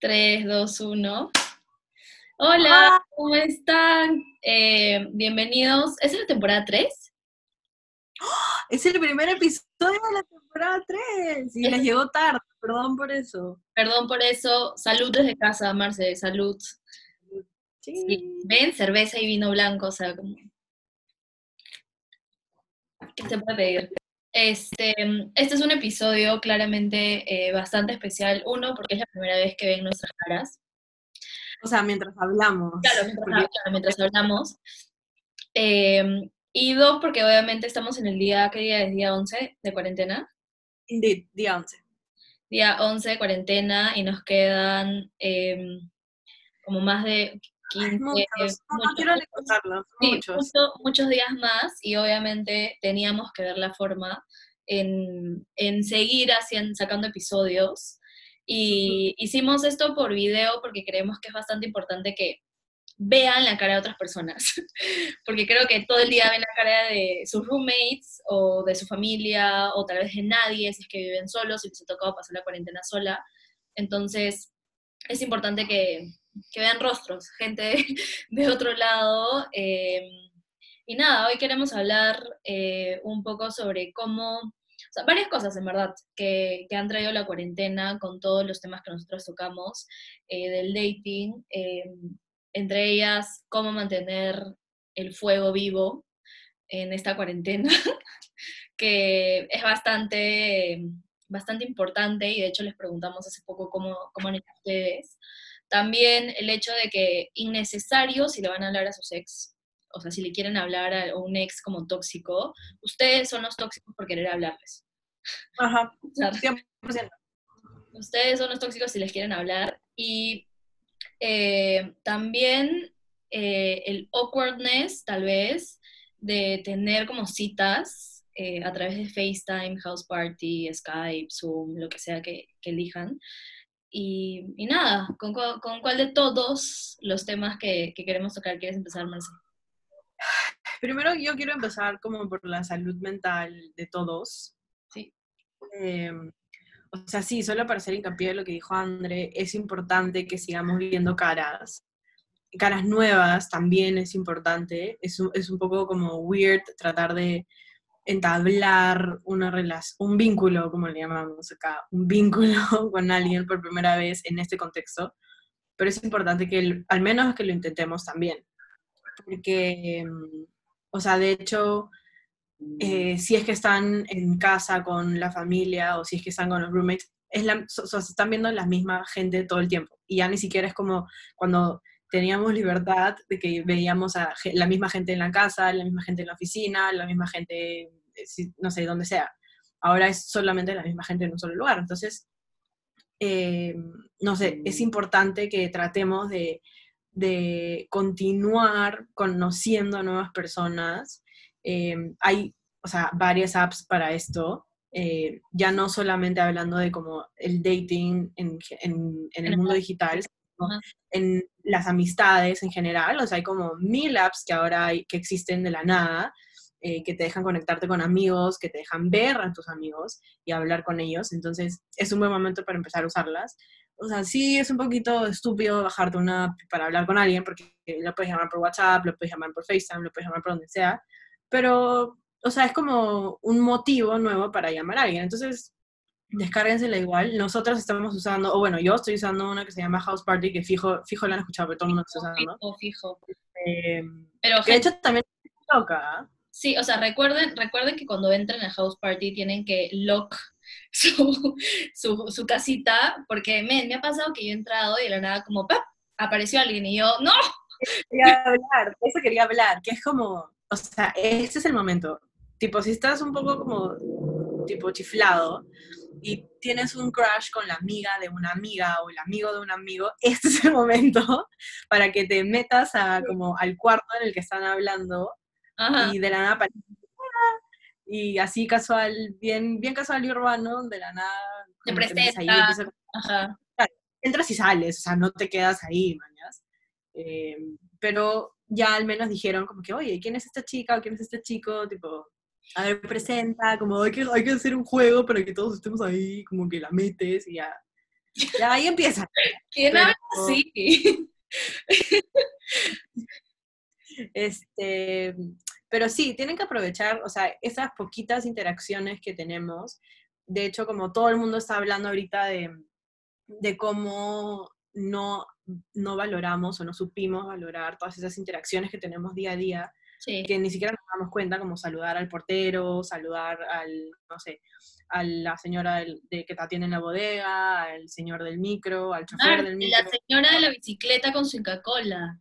3, 2, 1. Hola, ¿cómo están? Eh, bienvenidos. ¿Es la temporada 3? Es el primer episodio de la temporada 3 y les llegó tarde, perdón por eso. Perdón por eso. Salud desde casa, Marce, salud. Sí. Sí, Ven, cerveza y vino blanco, o sea, como... ¿Qué se puede pedir? Este, este es un episodio claramente eh, bastante especial. Uno, porque es la primera vez que ven nuestras caras. O sea, mientras hablamos. Claro, mientras, Porque- claro, mientras hablamos. Eh, y dos, porque obviamente estamos en el día, ¿qué día es? Día 11 de cuarentena. Indeed, día 11. Día 11 de cuarentena y nos quedan eh, como más de 15, Muchos, no, no muchos, quiero muchos- recordarlos, sí, muchos. justo muchos días más y obviamente teníamos que ver la forma en, en seguir haciendo, sacando episodios. Y hicimos esto por video porque creemos que es bastante importante que vean la cara de otras personas. porque creo que todo el día ven la cara de sus roommates o de su familia o tal vez de nadie si es que viven solos y les ha tocado pasar la cuarentena sola. Entonces, es importante que, que vean rostros, gente de, otro lado. eh, y nada, hoy queremos hablar eh, un poco sobre cómo, varias cosas en verdad que, que han traído la cuarentena con todos los temas que nosotros tocamos eh, del dating, eh, entre ellas cómo mantener el fuego vivo en esta cuarentena, que es bastante, bastante importante y de hecho les preguntamos hace poco cómo, cómo han hecho ustedes. También el hecho de que innecesario si le van a hablar a sus ex, o sea, si le quieren hablar a un ex como tóxico, ustedes son los tóxicos por querer hablarles. Ajá, O sea, 100%. ustedes son los tóxicos si les quieren hablar. Y eh, también eh, el awkwardness, tal vez, de tener como citas eh, a través de FaceTime, House Party, Skype, Zoom, lo que sea que, que elijan. Y, y nada, ¿con, con cuál de todos los temas que, que queremos tocar quieres empezar, Marce? Primero yo quiero empezar como por la salud mental de todos. Sí. Eh, o sea, sí, solo para hacer hincapié en lo que dijo André, es importante que sigamos viendo caras. Caras nuevas también es importante. Es un, es un poco como weird tratar de entablar una relación, un vínculo, como le llamamos acá, un vínculo con alguien por primera vez en este contexto. Pero es importante que el- al menos que lo intentemos también. Porque, mm, o sea, de hecho, eh, si es que están en casa con la familia o si es que están con los roommates, es la, so- so- se están viendo la misma gente todo el tiempo. Y ya ni siquiera es como cuando teníamos libertad de que veíamos a la misma gente en la casa, la misma gente en la oficina, la misma gente, no sé, donde sea. Ahora es solamente la misma gente en un solo lugar. Entonces, eh, no sé, es importante que tratemos de, de continuar conociendo a nuevas personas. Eh, hay, o sea, varias apps para esto. eh, ya no solamente hablando de como el dating en, en- en el mundo digital, sino Ajá. en las amistades en general. O sea, hay como mil apps que ahora hay, que existen de la nada, eh, que te dejan conectarte con amigos, que te dejan ver a tus amigos y hablar con ellos. Entonces, es un buen momento para empezar a usarlas. O sea, sí es un poquito estúpido bajarte una app para hablar con alguien, porque lo puedes llamar por WhatsApp, lo puedes llamar por FaceTime, lo puedes llamar por donde sea, pero, o sea, es como un motivo nuevo para llamar a alguien. Entonces, descárguensela igual. Nosotros estamos usando, o bueno, yo estoy usando una que se llama House Party, que fijo, fijo la han escuchado, pero todo el mundo está usando. Fijo, fijo. Eh, Pero, que de hecho también toca, ¿ah? Sí, o sea, recuerden, recuerden que cuando entren a House Party tienen que lock su, su, casita, porque me, me ha pasado que yo he entrado y de la nada como ¡pap! apareció alguien y yo, ¡no! quería hablar, eso quería hablar, que es como, o sea, este es el momento. Tipo, si estás un poco como, tipo, chiflado y tienes un crush con la amiga de una amiga o el amigo de un amigo, este es el momento para que te metas a, como, al cuarto en el que están hablando Ajá, y de la nada aparece, y así casual, bien, bien casual y urbano, de la nada, Te empiezas ahí, ajá. entras y sales, o sea, no te quedas ahí, mañas. Eh, pero ya al menos dijeron como que, oye, ¿quién es esta chica o quién es este chico? Tipo, a ver, presenta, como hay que, hay que hacer un juego para que todos estemos ahí, como que la metes y ya. Ya ahí empieza. ¿Quién Pero- así? Este, pero sí, tienen que aprovechar, o sea, esas poquitas interacciones que tenemos. De hecho, como todo el mundo está hablando ahorita de, de cómo no, no valoramos o no supimos valorar todas esas interacciones que tenemos día a día, Sí, que ni siquiera nos damos cuenta, como saludar al portero, saludar al, no sé, a la señora del- de, que te atiende en la bodega, al señor del micro, al chofer del micro. la señora de la bicicleta con su Inca-Cola.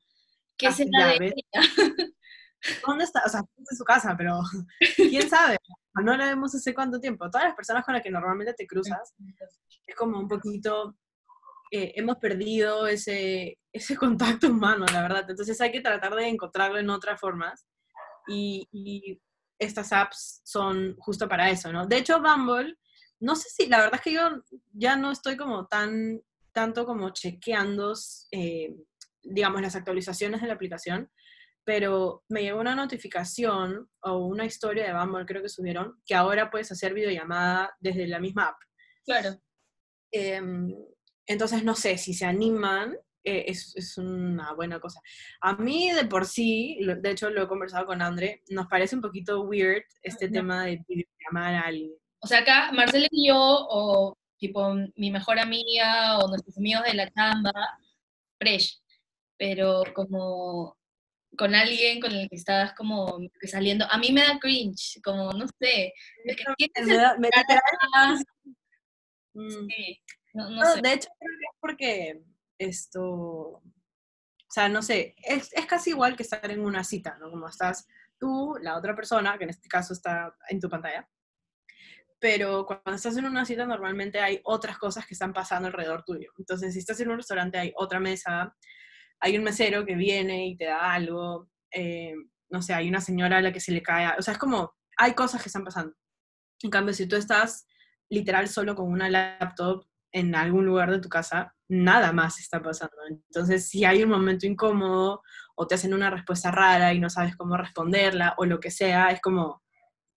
¿Qué Ah, será de ella? ¿Dónde está? O sea, está en su casa, pero quién sabe. No la vemos hace cuánto tiempo. Todas las personas con las que normalmente te cruzas, es como un poquito, eh, hemos perdido ese, ese contacto humano, la verdad. Entonces hay que tratar de encontrarlo en otras formas. Y, y estas apps son justo para eso, ¿no? De hecho, Bumble, no sé si, la verdad es que yo ya no estoy como tan, tanto como chequeando, eh, digamos, las actualizaciones de la aplicación, pero me llegó una notificación o una historia de Bumble, creo que subieron, que ahora puedes hacer videollamada desde la misma app. Claro. Em, entonces, no sé, si se animan, eh, es, es una buena cosa. A mí, de por sí, de hecho lo he conversado con André, nos parece un poquito weird este tema de videollamar a alguien. O sea, acá Marcela y yo, o tipo mi mejor amiga, o nuestros amigos de la chamba, fresh. Pero como con alguien con el que estás como saliendo, a mí me da cringe, como no sé. Es que tienes Me da- me- Mm. sí, no, no No, sé. de hecho, creo que es porque esto, o sea, no sé, es, es casi igual que estar en una cita, ¿no? Como estás tú, la otra persona, que en este caso está en tu pantalla, pero cuando estás en una cita normalmente hay otras cosas que están pasando alrededor tuyo. Entonces, si estás en un restaurante hay otra mesa, hay un mesero que viene y te da algo, eh, no sé, hay una señora a la que se le cae, o sea, es como, hay cosas que están pasando. En cambio, si tú estás literal solo con una laptop en algún lugar de tu casa, nada más está pasando. Entonces, si hay un momento incómodo o te hacen una respuesta rara y no sabes cómo responderla o lo que sea, es como,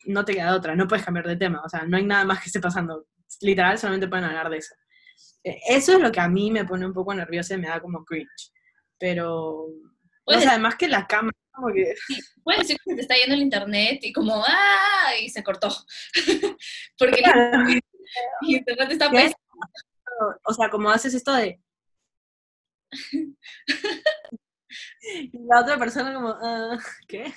no te queda otra, no puedes cambiar de tema, o sea, no hay nada más que esté pasando. Literal, solamente pueden hablar de eso. Eh, Eso es lo que a mí me pone un poco nerviosa y me da como cringe. Pero, no además que la cámara, como que, puedes decir que se te está yendo el internet y como, ¡ah! Y se cortó. Porque el internet está pésimo. o sea, como haces esto de... y la otra persona como, ah, ¿qué?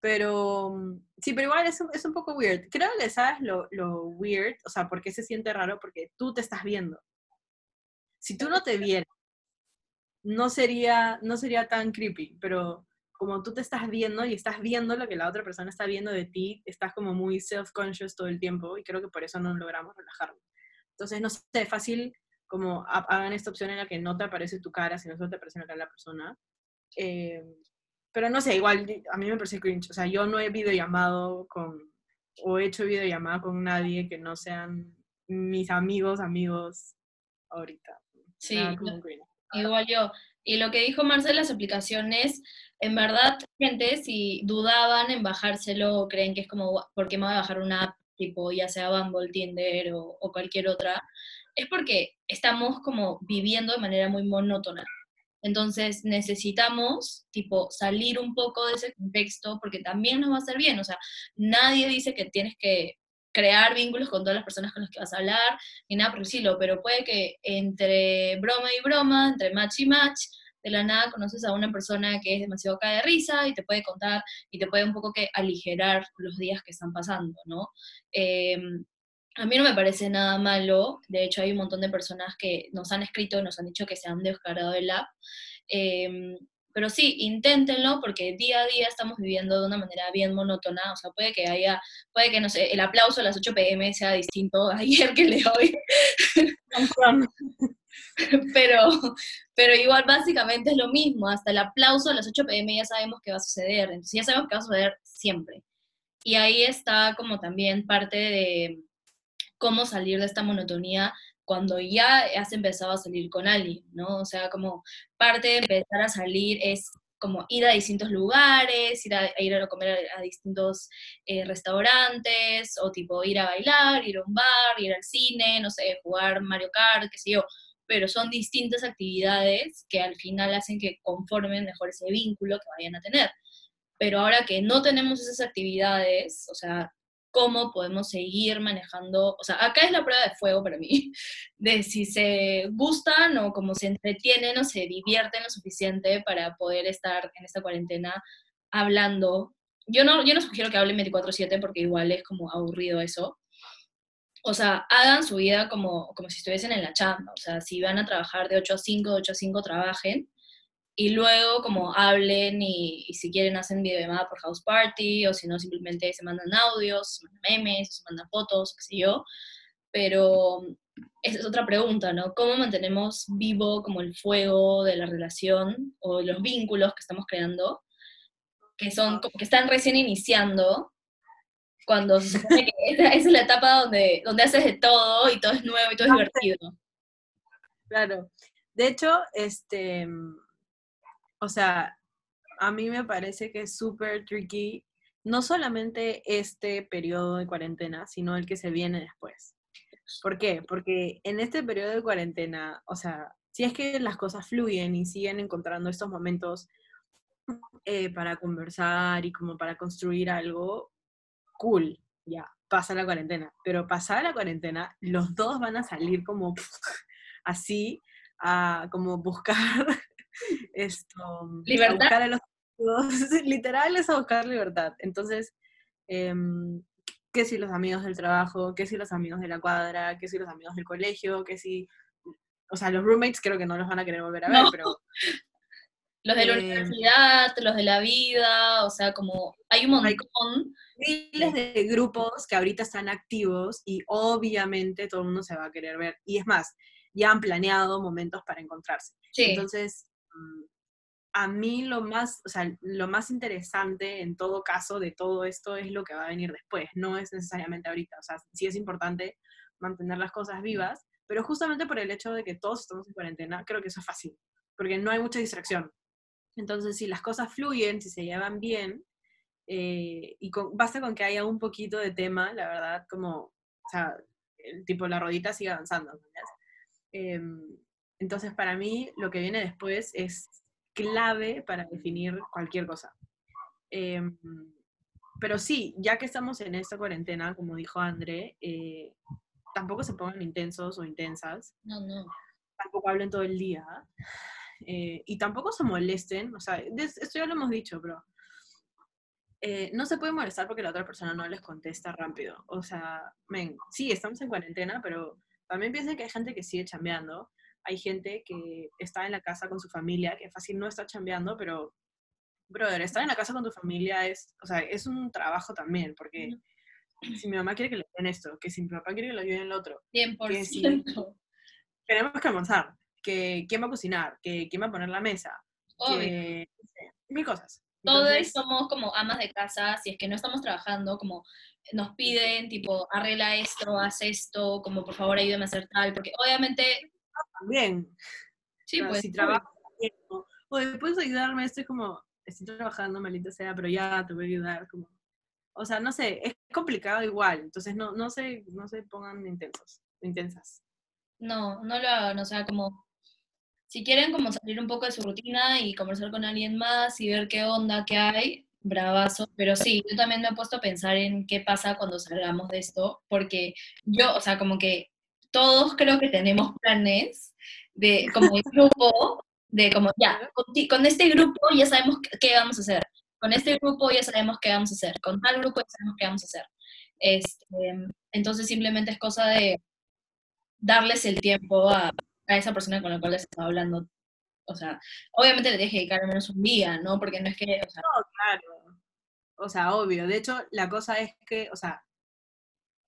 Pero, sí, pero igual es un, es un poco weird. Creo que sabes lo, lo weird, o sea, porque se siente raro, porque tú te estás viendo. Si tú no te vieras, no sería, no sería tan creepy, pero como tú te estás viendo y estás viendo lo que la otra persona está viendo de ti, estás como muy self-conscious todo el tiempo y creo que por eso no logramos relajarnos. Entonces, no sé, fácil como ha- hagan esta opción en la que no te aparece tu cara, sino solo te aparece la cara de la persona. Eh, pero no sé, igual a mí me parece cringe. O sea, yo no he videollamado con, o he hecho videollamada con nadie que no sean mis amigos, amigos ahorita. Sí, Nada como. Igual yo. Y lo que dijo Marcela, las aplicaciones, en verdad, gente, si dudaban en bajárselo o creen que es como, ¿por qué me voy a bajar una app tipo, ya sea Bumble, Tinder o, o cualquier otra? Es porque estamos como viviendo de manera muy monótona. Entonces necesitamos, tipo, salir un poco de ese contexto porque también nos va a hacer bien. O sea, nadie dice que tienes que crear vínculos con todas las personas con las que vas a hablar, ni nada por el estilo, pero puede que entre broma y broma, entre match y match, de la nada conoces a una persona que es demasiado cae de risa y te puede contar y te puede un poco que aligerar los días que están pasando, ¿no? Eh, a mí no me parece nada malo, de hecho hay un montón de personas que nos han escrito, nos han dicho que se han descargado el app, eh, pero sí, inténtenlo porque día a día estamos viviendo de una manera bien monótona, o sea, puede que haya, puede que, no sé, el aplauso a las 8 pm sea distinto ayer que el de hoy, pero, pero igual básicamente es lo mismo, hasta el aplauso a las 8 pm ya sabemos que va a suceder, entonces ya sabemos que va a suceder siempre. Y ahí está como también parte de cómo salir de esta monotonía cuando ya has empezado a salir con alguien, ¿no? O sea, como parte de empezar a salir es como ir a distintos lugares, ir a, ir a comer a, distintos eh, restaurantes, o tipo ir a bailar, ir a un bar, ir al cine, no sé, jugar Mario Kart, qué sé yo, pero son distintas actividades que al final hacen que conformen mejor ese vínculo que vayan a tener. Pero ahora que no tenemos esas actividades, o sea, cómo podemos seguir manejando, o sea, acá es la prueba de fuego para mí, de si se gustan o como se entretienen o se divierten lo suficiente para poder estar en esta cuarentena hablando. Yo no, yo no sugiero que hablen 24/7 porque igual es como aburrido eso. O sea, hagan su vida como, como si estuviesen en la chamba. O sea, si van a trabajar de 8 a 5, de 8 a 5 trabajen y luego como hablen y, si quieren hacen videollamada por house party o si no simplemente se mandan audios, se mandan memes, se mandan fotos, qué sé yo. Pero esa es otra pregunta, ¿no? ¿Cómo mantenemos vivo como el fuego de la relación o los vínculos que estamos creando, que son que están recién iniciando, cuando se supone que esa, es la etapa donde, donde haces de todo y todo es nuevo y todo es divertido. Claro. De hecho, este, o sea, a mí me parece que es súper tricky, no solamente este periodo de cuarentena, sino el que se viene después. ¿Por qué? Porque en este periodo de cuarentena, o sea, si es que las cosas fluyen y siguen encontrando estos momentos eh, para conversar y como para construir algo, cool, ya, pasa la cuarentena. Pero pasada la cuarentena, los dos van a salir como así, a como buscar esto, libertad. A los, literal es a buscar libertad. Entonces, eh, ¿qué si los amigos del trabajo? ¿Qué si los amigos de la cuadra? ¿Qué si los amigos del colegio? ¿Qué si, o sea, los roommates creo que no los van a querer volver a ver, pero... Los de la eh, universidad, los de la vida, o sea, como hay un montón. miles de grupos que ahorita están activos y obviamente todo el mundo se va a querer ver. Y es más, ya han planeado momentos para encontrarse. Entonces, Mm, a mí lo más, o sea, lo más interesante en todo caso de todo esto es lo que va a venir después, no es necesariamente ahorita, o sea, sí es importante mantener las cosas vivas, pero justamente por el hecho de que todos estamos en cuarentena, creo que eso es fácil, porque no hay mucha distracción. Entonces, si las cosas fluyen, si se llevan bien, eh, y basta con que haya un poquito de tema, la verdad, como, o sea, el tipo, la rodita sigue avanzando, eh, entonces, para mí, lo que viene después es clave para definir cualquier cosa. Em, pero sí, ya que estamos en esta cuarentena, como dijo André, eh, tampoco se pongan intensos o intensas. No, no. Tampoco hablen todo el día. Eh, y tampoco se molesten. O sea, esto ya lo hemos dicho, pero eh, no se puede molestar porque la otra persona no les contesta rápido. O sea, men, sí, estamos en cuarentena, pero también piensen que hay gente que sigue chambeando hay gente que está en la casa con su familia, que fácil no está chambeando, pero, brother, estar en la casa con tu familia es, o sea, es un trabajo también, porque si mi mamá quiere que le den esto, que si mi papá quiere que lo ayuden el otro, 100%. tenemos que almorzar, que quién va a cocinar, que quién va a poner la mesa, que, mil cosas. Todos somos como amas de casa, si es que no estamos trabajando, como nos piden, tipo, arregla esto, haz esto, como por favor ayúdame a hacer tal, porque obviamente también. Sí, pues. Si trabajo o puedes ayudarme, estoy como, estoy trabajando, maldita sea, pero ya te voy a ayudar, como, o sea, no sé, es complicado igual, entonces no, no se, no se pongan intensos, intensas. No, no lo hagan, o sea, como, si quieren como salir un poco de su rutina y conversar con alguien más y ver qué onda, qué hay, bravazo, pero sí, yo también me he puesto a pensar en qué pasa cuando salgamos de esto, porque yo, o sea, como que todos creo que tenemos planes de como el grupo, de como ya, con, este grupo ya sabemos qué vamos a hacer, con este grupo ya sabemos qué vamos a hacer, con tal grupo ya sabemos qué vamos a hacer. Este, entonces simplemente es cosa de darles el tiempo a, a esa persona con la cual les estaba hablando. O sea, obviamente le tienes que dedicar al menos un día, ¿no? Porque no es que... O sea, no, claro. O sea, obvio. De hecho, la cosa es que, o sea,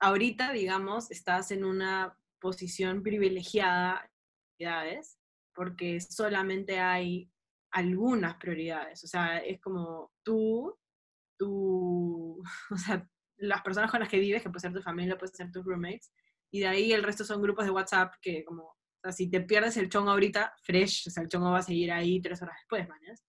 ahorita, digamos, estás en una posición privilegiada, porque solamente hay algunas prioridades. O sea, es como tú, tú, o sea, las personas con las que vives, que puede ser tu familia, puede ser tus roommates, y de ahí el resto son grupos de WhatsApp que como, o sea, si te pierdes el chongo ahorita, fresh, o sea, el chongo va a seguir ahí tres horas después, mañas.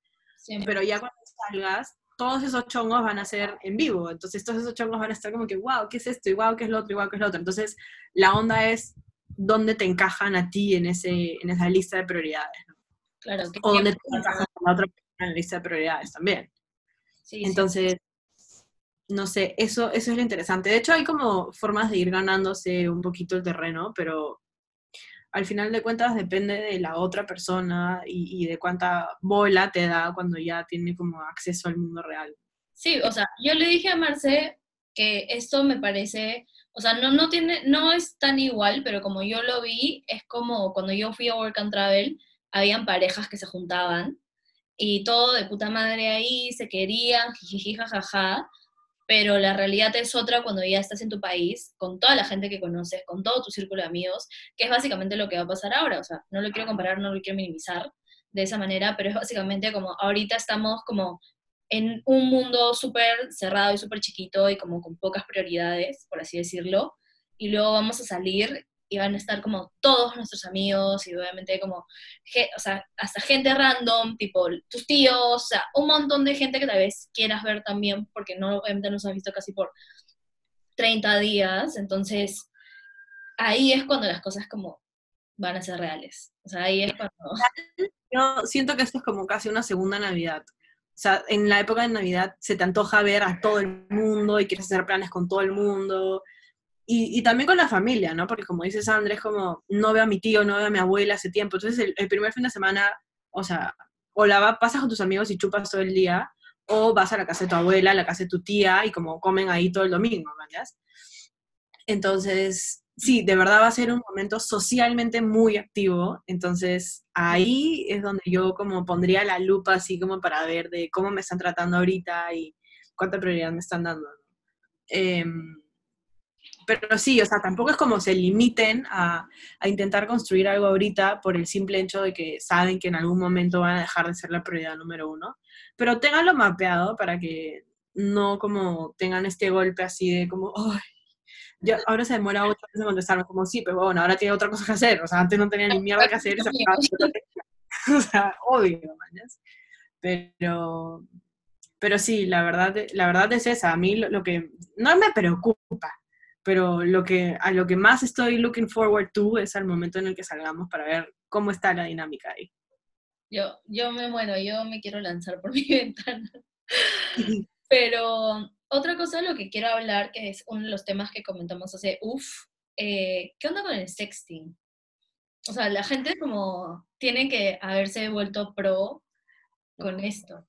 Pero ya cuando salgas, todos esos chongos van a ser en vivo. Entonces, todos esos chongos van a estar como que, wow, ¿qué es esto? Y wow, ¿qué es lo otro? Y wow, ¿qué es lo otro? Entonces, la onda es dónde te encajan a ti en, ese, en esa lista de prioridades. ¿no? Claro, que O dónde te encajan a la otra persona en la lista de prioridades también. sí, sí. Entonces, no sé, eso, eso es lo interesante. De hecho, hay como formas de ir ganándose un poquito el terreno, pero al final de cuentas depende de la otra persona y, de cuánta bola te da cuando ya tiene como acceso al mundo real. Sí, o sea, yo le dije a Marce que esto me parece, o sea, no, no tiene, no es tan igual, pero como yo lo vi, es como cuando yo fui a Work and Travel, habían parejas que se juntaban y todo de puta madre ahí, se querían, jijiji, jajaja, pero la realidad es otra cuando ya estás en tu país, con toda la gente que conoces, con todo tu círculo de amigos, que es básicamente lo que va a pasar ahora, o sea, no lo quiero comparar, no lo quiero minimizar de esa manera, pero es básicamente como ahorita estamos como en un mundo súper cerrado y súper chiquito y como con pocas prioridades, por así decirlo, y luego vamos a salir y van a estar como todos nuestros amigos y obviamente como, o sea, hasta gente random, tipo tus tíos, o sea, un montón de gente que tal vez quieras ver también, porque no, obviamente nos has visto casi por 30 días, entonces ahí es cuando las cosas como van a ser reales. O sea, ahí es cuando... Yo siento que esto es como casi una segunda Navidad. O sea, en la época de Navidad se te antoja ver a todo el mundo y quieres hacer planes con todo el mundo. Y, y también con la familia, ¿no? Porque como dices Andrés, como no veo a mi tío, no veo a mi abuela hace tiempo. Entonces el, el primer fin de semana, o sea, o la va- pasas con tus amigos y chupas todo el día, o vas a la casa de tu abuela, a la casa de tu tía y como comen ahí todo el domingo, ¿verdad? Entonces, sí, de verdad va a ser un momento socialmente muy activo. Entonces, ahí es donde yo como pondría la lupa así como para ver de cómo me están tratando ahorita y cuánta prioridad me están dando. ¿no? Em, pero sí, o sea, tampoco es como se limiten a, a intentar construir algo ahorita por el simple hecho de que saben que en algún momento van a dejar de ser la prioridad número uno. Pero ténganlo mapeado para que no como tengan este golpe así de como, ay, ya, ahora se demora ocho meses en contestarme, como sí, pero bueno, ahora tiene otra cosa que hacer. O sea, antes no tenía ni mierda que hacer y O sea, obvio, mañas. Pero, pero sí, la verdad, la verdad es esa. A mí lo que no me preocupa, pero lo que, a lo que más estoy looking forward to es al momento en el que salgamos para ver cómo está la dinámica ahí. Yo, yo me muero, yo me quiero lanzar por mi ventana. Pero otra cosa de lo que quiero hablar, que es uno de los temas que comentamos hace, uff, eh, ¿qué onda con el sexting? O sea, la gente como tiene que haberse vuelto pro con esto.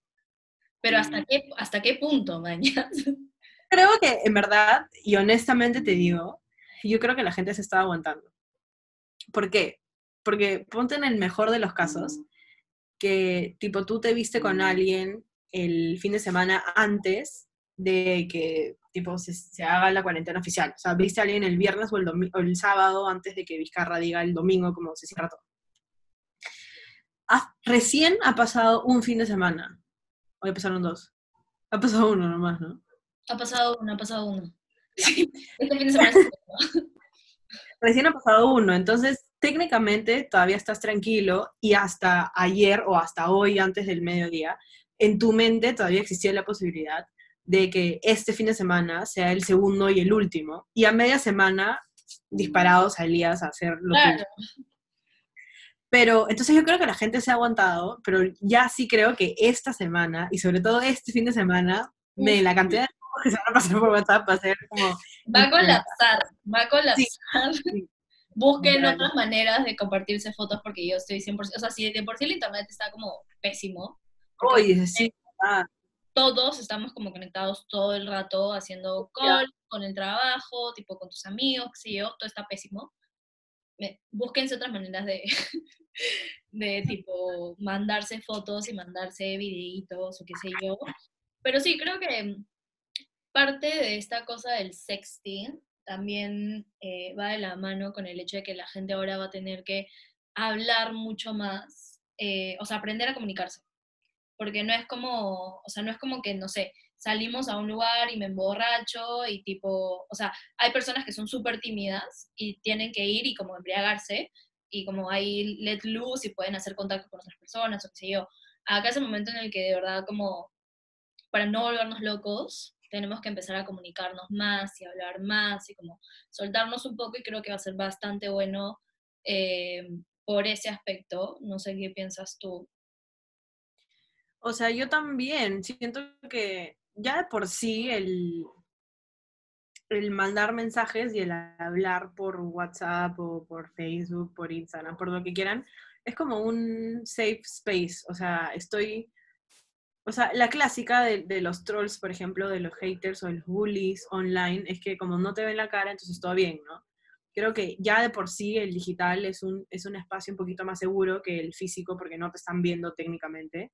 Pero ¿hasta qué, hasta qué punto, mañana? Creo que en verdad, y honestamente te digo, yo creo que la gente se está aguantando. ¿Por qué? Porque ponte en el mejor de los casos, que tipo tú te viste con alguien el fin de semana antes de que tipo se, se haga la cuarentena oficial. O sea, viste a alguien el viernes o el, o el sábado antes de que Vizcarra diga el domingo como se cierra todo. Ah, recién ha pasado un fin de semana. Hoy pasaron dos. Ha pasado uno nomás, ¿no? Ha pasado uno, ha pasado uno. Sí, este fin de semana. se- Recién ha pasado uno, entonces técnicamente todavía estás tranquilo y hasta ayer o hasta hoy, antes del mediodía, en tu mente todavía existía la posibilidad de que este fin de semana sea el segundo y el último, y a media semana disparados salías a hacer lo Claro. tuyo. Pero entonces yo creo que la gente se ha aguantado, pero ya sí creo que esta semana, y sobre todo este fin de semana, me, la cantidad de que se van a pasar por WhatsApp va a ser como... Va a colapsar, va a colapsar. sí. Busquen Literal. otras maneras de compartirse fotos porque yo estoy 100%, o sea, si de por sí el internet está como pésimo, Oye, sí, ah, todos estamos como conectados todo el rato haciendo call con el trabajo, tipo con tus amigos, sé yo, todo está pésimo. Búsquense otras maneras de, de tipo mandarse fotos y mandarse videitos o qué sé yo. Pero sí, creo que parte de esta cosa del sexting también eh, va de la mano con el hecho de que la gente ahora va a tener que hablar mucho más, eh, o sea, aprender a comunicarse. Porque no es como, o sea, no es como que, no sé, salimos a un lugar y me emborracho y tipo, o sea, hay personas que son súper tímidas y tienen que ir y como embriagarse y como ahí let loose y pueden hacer contacto con otras personas o qué sé yo. acá es el momento en el que de verdad como para no volvernos locos, tenemos que empezar a comunicarnos más y hablar más y como soltarnos un poco y creo que va a ser bastante bueno eh, por ese aspecto. No sé qué piensas tú. O sea, yo también siento que ya de por sí el, el mandar mensajes y el hablar por WhatsApp o por Facebook, por Instagram, por lo que quieran, es como un safe space. O sea, estoy o sea, la clásica de, los trolls, por ejemplo, de los haters o los bullies online, es que como no te ven la cara, entonces todo bien, ¿no? Creo que ya de por sí el digital es un, es un espacio un poquito más seguro que el físico porque no te están viendo técnicamente.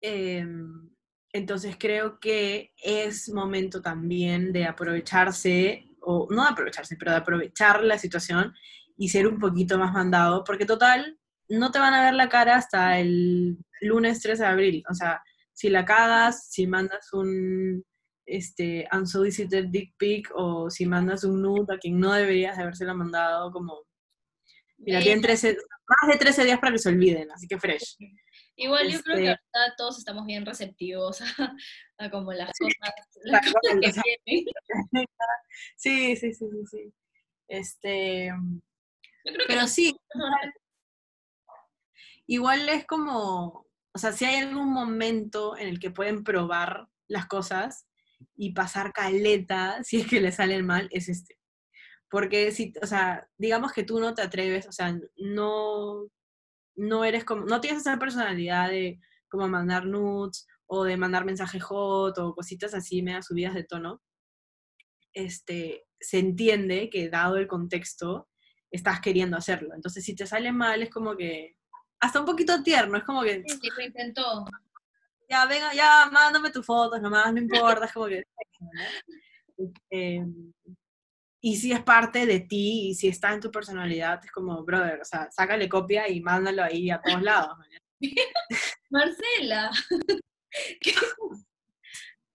Em, entonces creo que es momento también de aprovecharse, o no aprovecharse, pero de aprovechar la situación y ser un poquito más mandado, porque total, no te van a ver la cara hasta el lunes 3 de abril. O sea, si la cagas, si mandas un este, unsolicited dick pic o si mandas un nude a quien no deberías de habérselo mandado, como... Mira, tienen 13, más de 13 días para que se olviden, así que fresh. Igual yo creo que este ahorita todos estamos bien receptivos a, como las cosas, las cosas que vienen. Sí, sí, sí, sí, sí. Este... Yo creo que pero sí, igual es como, o sea, si hay algún momento en el que pueden probar las cosas y pasar caleta, si es que le salen mal, es este. Porque si, o sea, digamos que tú no te atreves, o sea, no, no eres como, no tienes esa personalidad de como mandar nudes o de mandar mensajes hot o cositas así, media subidas de tono, este, se entiende que dado el contexto, estás queriendo hacerlo. Entonces, si te sale mal, es como que hasta un poquito tierno, es como que... Sí, lo intentó. Ya, venga, ya, mándame tus fotos nomás, no importa, es como que... Em, y si es parte de ti, y si está en tu personalidad, es como, brother, o sea, sácale copia y mándalo ahí a todos lados. Marcela,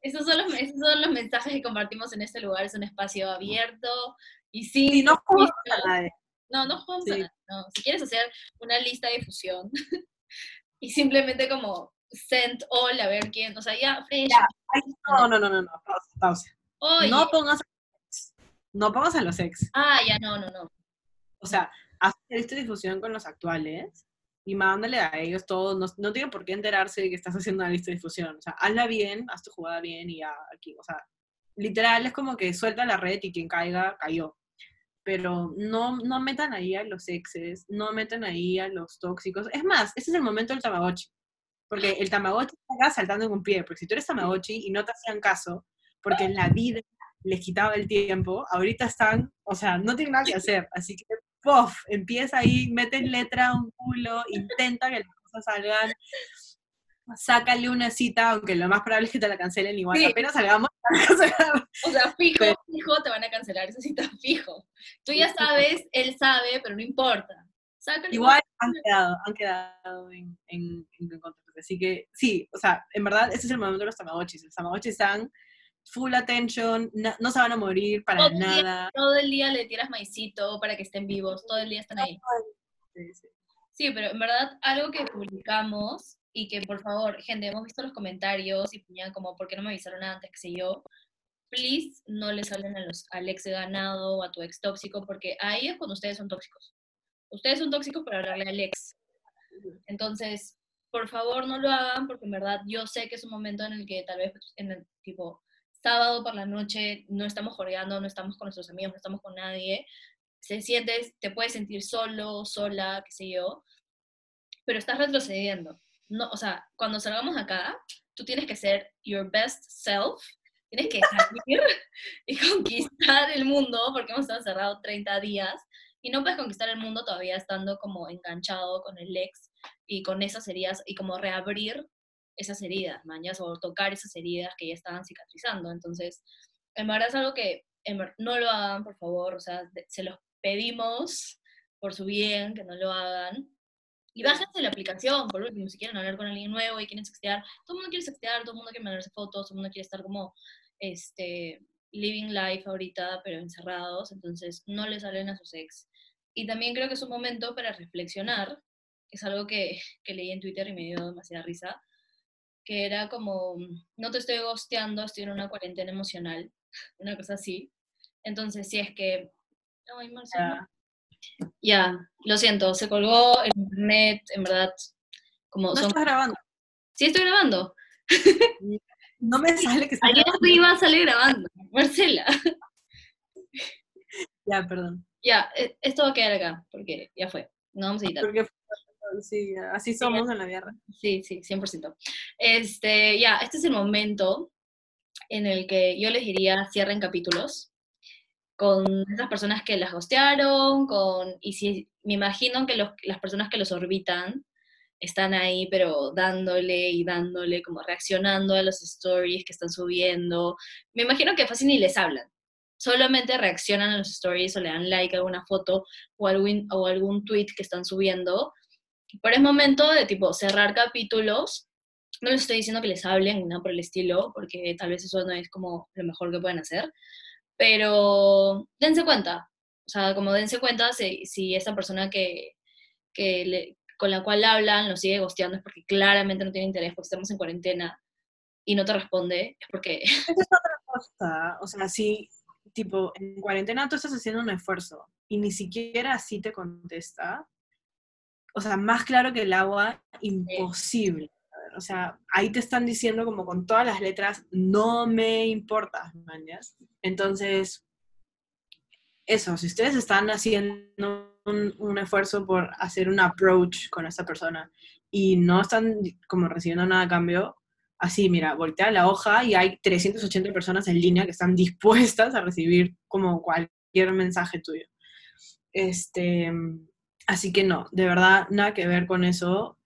Esos son, los, esos son los mensajes que compartimos en este lugar, es un espacio abierto y sin... Y no a nadie. No, no jugamos No. Si quieres hacer una lista de difusión y simplemente como send all a ver quién, o sea, ya, no, no, no, no, no, pausa, No pongas no pongas a los ex. Ah, ya, no, no, no. O sea, haz esta difusión con los actuales y mándale a ellos todo, no, no tienen por qué enterarse de que estás haciendo una lista de difusión. O sea, hazla bien, haz tu jugada bien y ya aquí, o sea, literal es como que suelta la red y quien caiga, cayó pero no, no metan ahí a los exes, no metan ahí a los tóxicos. Es más, ese es el momento del Tamagotchi, porque el Tamagotchi está saltando en un pie, porque si tú eres Tamagotchi y no te hacían caso, porque en la vida les quitaba el tiempo, ahorita están, o sea, no tienen nada que hacer, así que, ¡puff! Empieza ahí, mete letra un culo, intenta que las cosas salgan, sácale una cita, aunque lo más probable es que te la cancelen igual. Apenas salgamos, O sea, fijo, fijo, te van a cancelar esa cita, fijo. Tú ya sabes, él sabe, pero no importa. igual han quedado, han quedado en, en, contacto. Así que sí, o sea, en verdad, ese es el momento de los tamagotchis. Los tamagotchis están full attention, no, se van a morir para nada. todo el día le tiras maicito para que estén vivos, todo el día están ahí. Sí, pero en verdad, algo que publicamos y que por favor, gente, hemos visto los comentarios y ponían como, ¿por qué no me avisaron antes? Que sé yo. Please, no les hablen a los, al ex ganado o a tu ex tóxico, porque ahí es cuando ustedes son tóxicos. Ustedes son tóxicos para hablarle al ex. Entonces, por favor, no lo hagan, porque en verdad yo sé que es un momento en el que tal vez en el tipo sábado por la noche no estamos jorgeando, no estamos con nuestros amigos, no estamos con nadie. Se sientes, te puedes sentir solo, sola, qué sé yo, pero estás retrocediendo no, o sea, cuando salgamos acá, tú tienes que ser your best self, tienes que salir y conquistar el mundo, porque hemos estado encerrados 30 días, y no puedes conquistar el mundo todavía estando como enganchado con el ex y con esas heridas, y como reabrir esas heridas, mañas, o tocar esas heridas que ya estaban cicatrizando. Entonces, en verdad es algo que no lo hagan, por favor, o sea, se los pedimos por su bien, que no lo hagan, y bájense la aplicación, por último, si quieren hablar con alguien nuevo y quieren sextear. Todo el mundo quiere sextear, todo el mundo quiere mandarse fotos, todo el mundo quiere estar como, este, living life ahorita, pero encerrados. Entonces, no les salen a sus ex. Y también creo que es un momento para reflexionar es algo que, que leí en Twitter y me dio demasiada risa, que era como, no te estoy gosteando, estoy en una cuarentena emocional, una cosa así. Entonces, si es que... Ay, Marcelo. Ya, lo siento, se colgó el internet, en verdad, como... ¿No son... estás grabando? Sí, estoy grabando. No me sale que estás Ayer grabando. iba a salir grabando, Marcela. Ya, perdón. Ya, eh, esto va a quedar acá, porque ya fue. No vamos a editar. Porque sí, así somos en la guerra. Sí, sí, 100%. Este, ya, este es el momento en el que yo les diría cierren capítulos con esas personas que las hostearon, con, y si me imagino que las personas que los orbitan están ahí, pero dándole y dándole, como reaccionando a los stories que están subiendo. Me imagino que fácil ni les hablan. Solamente reaccionan a los stories o le dan like a alguna foto o algún, o algún tweet que están subiendo. Pero es momento de tipo cerrar capítulos. No les estoy diciendo que les hablen, nada por el estilo, porque tal vez eso no es como lo mejor que pueden hacer. Pero dense cuenta. O sea, como dense cuenta si, si esa persona que, que le- con la cual hablan lo sigue gosteando es porque claramente no tiene interés, porque estamos en cuarentena y no te responde, es porque Esa es otra cosa. O sea, si, tipo, en cuarentena tú estás haciendo un esfuerzo y ni siquiera así te contesta, o sea, más claro que el agua, imposible. O sea, ahí te están diciendo como con todas las letras, no me importa, mañas. Entonces, eso, si ustedes están haciendo un, un esfuerzo por hacer un approach con esa persona y no están como recibiendo nada a cambio, así, mira, voltea la hoja y hay 380 personas en línea que están dispuestas a recibir como cualquier mensaje tuyo. Este, así que no, de verdad, nada que ver con eso.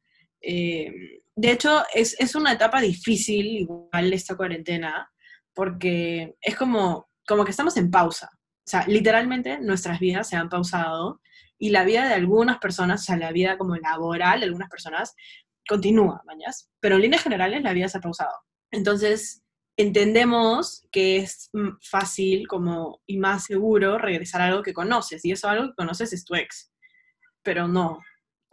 Eh, de hecho, es, es una etapa difícil, igual, esta cuarentena, porque es como, como que estamos en pausa. O sea, literalmente nuestras vidas se han pausado y la vida de algunas personas, o sea, la vida como laboral de algunas personas, continúa, mañas. Pero en líneas generales la vida se ha pausado. Entonces, entendemos que es mm, fácil como y más seguro regresar a algo que conoces. Y eso algo que conoces es tu ex. Pero no.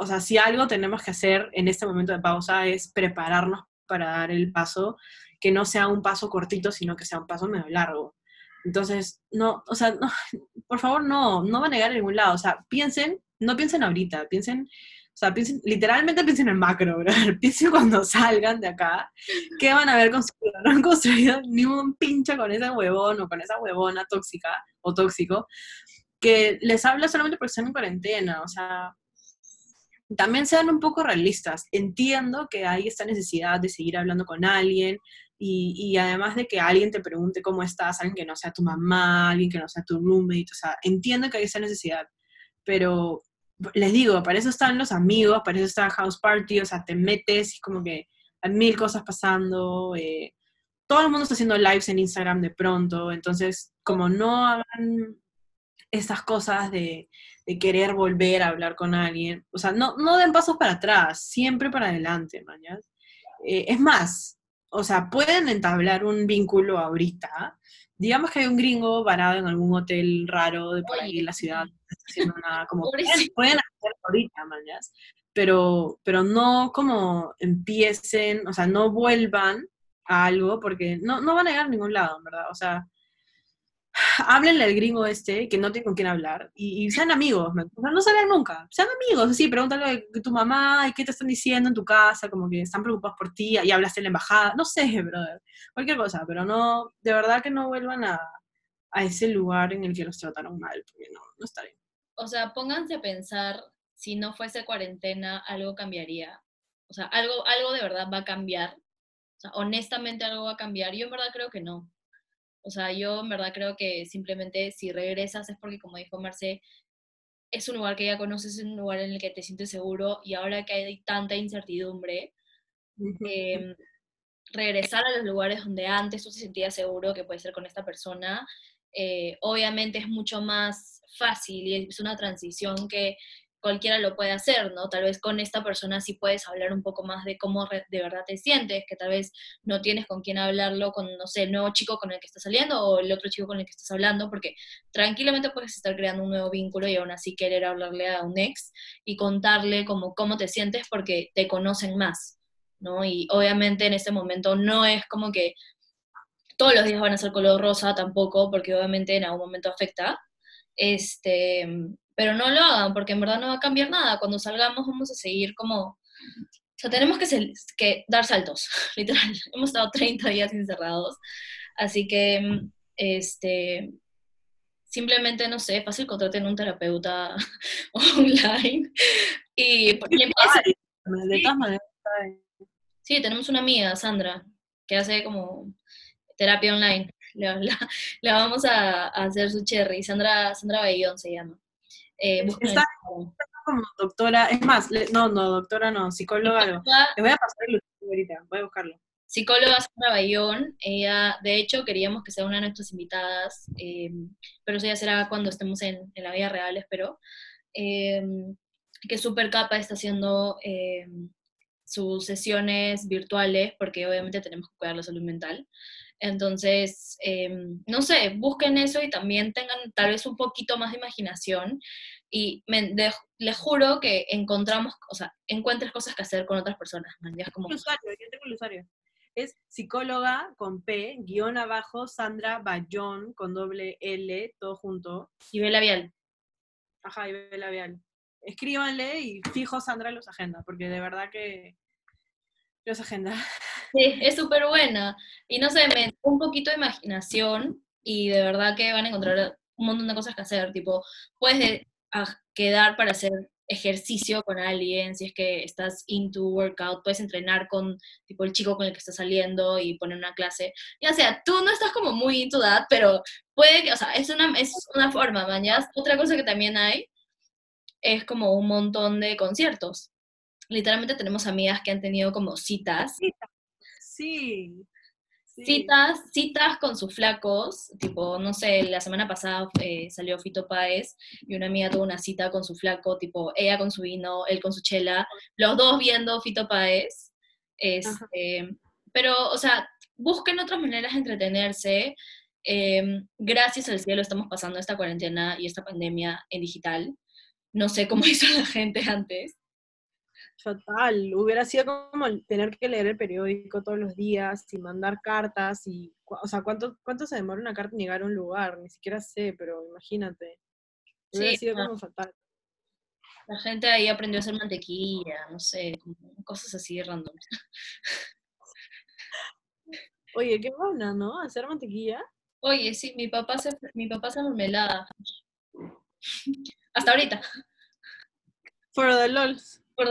O sea, si algo tenemos que hacer en este momento de pausa es prepararnos para dar el paso, que no sea un paso cortito, sino que sea un paso medio largo. Entonces, no, o sea, no, por favor, no, no va a negar a ningún lado. O sea, piensen, no piensen ahorita, piensen, o sea, piensen, literalmente piensen en macro, brother. Piensen cuando salgan de acá, ¿qué van a haber construido? No han construido ni un pinche con ese huevón o con esa huevona tóxica o tóxico que les habla solamente porque están en cuarentena. O sea, también sean un poco realistas. Entiendo que hay esta necesidad de seguir hablando con alguien y, y, además de que alguien te pregunte cómo estás, alguien que no sea tu mamá, alguien que no sea tu roommate, o sea, entiendo que hay esa necesidad, pero les digo, para eso están los amigos, para eso está House Party, o sea, te metes y como que hay mil cosas pasando, eh, todo el mundo está haciendo lives en Instagram de pronto, entonces como no hagan estas cosas de, de, querer volver a hablar con alguien. O sea, no, no den pasos para atrás, siempre para adelante, mañas. Eh, es más, o sea, pueden entablar un vínculo ahorita. Digamos que hay un gringo varado en algún hotel raro de por ahí en la ciudad, haciendo nada, como pueden, pueden hacerlo ahorita, mañas. Pero, pero no como empiecen, o sea, no vuelvan a algo porque no, no van a llegar a ningún lado, verdad. O sea, háblenle al gringo este que no tiene con quién hablar y, sean amigos, no, no se vean nunca, sean amigos, sí, pregúntale a tu mamá y qué te están diciendo en tu casa, como que están preocupados por ti y hablaste en la embajada, no sé, brother, cualquier cosa, pero no, de verdad que no vuelvan a, ese lugar en el que los trataron mal, porque no, no está. O sea, pónganse a pensar, si no fuese cuarentena, algo cambiaría. O sea, algo, algo de verdad va a cambiar. O sea, honestamente algo va a cambiar. Yo en verdad creo que no. O sea, yo en verdad creo que simplemente si regresas es porque, como dijo Marce, es un lugar que ya conoces, es un lugar en el que te sientes seguro y ahora que hay tanta incertidumbre, eh, regresar a los lugares donde antes tú te sentías seguro que puede ser con esta persona, eh, obviamente es mucho más fácil y es una transición que, cualquiera lo puede hacer, ¿no? Tal vez con esta persona sí puedes hablar un poco más de cómo de verdad te sientes, que tal vez no tienes con quién hablarlo con, no sé, el nuevo chico con el que estás saliendo o el otro chico con el que estás hablando, porque tranquilamente puedes estar creando un nuevo vínculo y aún así querer hablarle a un ex y contarle como cómo te sientes porque te conocen más, ¿no? Y obviamente en ese momento no es como que todos los días van a ser color rosa tampoco, porque obviamente en algún momento afecta, este, pero no lo hagan porque en verdad no va a cambiar nada. Cuando salgamos vamos a seguir como... O sea, tenemos que, que dar saltos, literal. Hemos estado 30 días encerrados, así que, este, simplemente, no sé, fácil contraten un terapeuta online y, De todas maneras. Sí, tenemos una amiga, Sandra, que hace como terapia online. Le, vamos a, hacer su cherry. Sandra, Sandra Bayón se llama. Eh, está, como doctora, es más, no, no, doctora no, psicóloga Le voy a pasar el ahorita, voy a buscarlo. Psicóloga Sandra Bayón, ella, de hecho, queríamos que sea una de nuestras invitadas, em, pero eso ya será cuando estemos en, la vida real, espero. Em, que súper capa está haciendo em, sus sesiones virtuales, porque obviamente tenemos que cuidar la salud mental. Entonces, em, no sé, busquen eso y también tengan tal vez un poquito más de imaginación y les juro que encontramos, o sea, encuentres cosas que hacer con otras personas. Como... usuario, yo tengo el usuario. Es psicóloga con P, guion abajo, Sandra Bayón con doble L, todo junto. Y B labial. Ajá, y B labial. Escríbanle y fijo Sandra los agenda, porque de verdad que los agenda. Sí, es súper buena. Y no sé, me un poquito de imaginación y de verdad que van a encontrar un montón de cosas que hacer. Tipo, puedes quedar para hacer ejercicio con alguien, si es que estás into workout, puedes entrenar con tipo el chico con el que estás saliendo y poner una clase. Ya sea, tú no estás como muy into that, pero puede que, o sea, es una, es una forma, mañana. Otra cosa que también hay es como un montón de conciertos. Literalmente tenemos amigas que han tenido como citas Sí. Citas, citas con sus flacos, tipo, no sé, la semana pasada eh, salió Fito Páez y una amiga tuvo una cita con su flaco, tipo, ella con su vino, él con su chela, los dos viendo Fito Páez. Este, pero, o sea, busquen otras maneras de entretenerse. Em, gracias al cielo estamos pasando esta cuarentena y esta pandemia en digital. No sé cómo hizo la gente antes. Fatal, hubiera sido como tener que leer el periódico todos los días y mandar cartas y, o sea, ¿cuánto, cuánto se demora una carta en llegar a un lugar? Ni siquiera sé, pero imagínate. Hubiera sido como fatal. La gente ahí aprendió a hacer mantequilla, no sé, cosas así random. Oye, qué buena, ¿no? Hacer mantequilla. Oye, sí, mi papá se, mi papá se mermelada. Hasta ahorita. For the lols por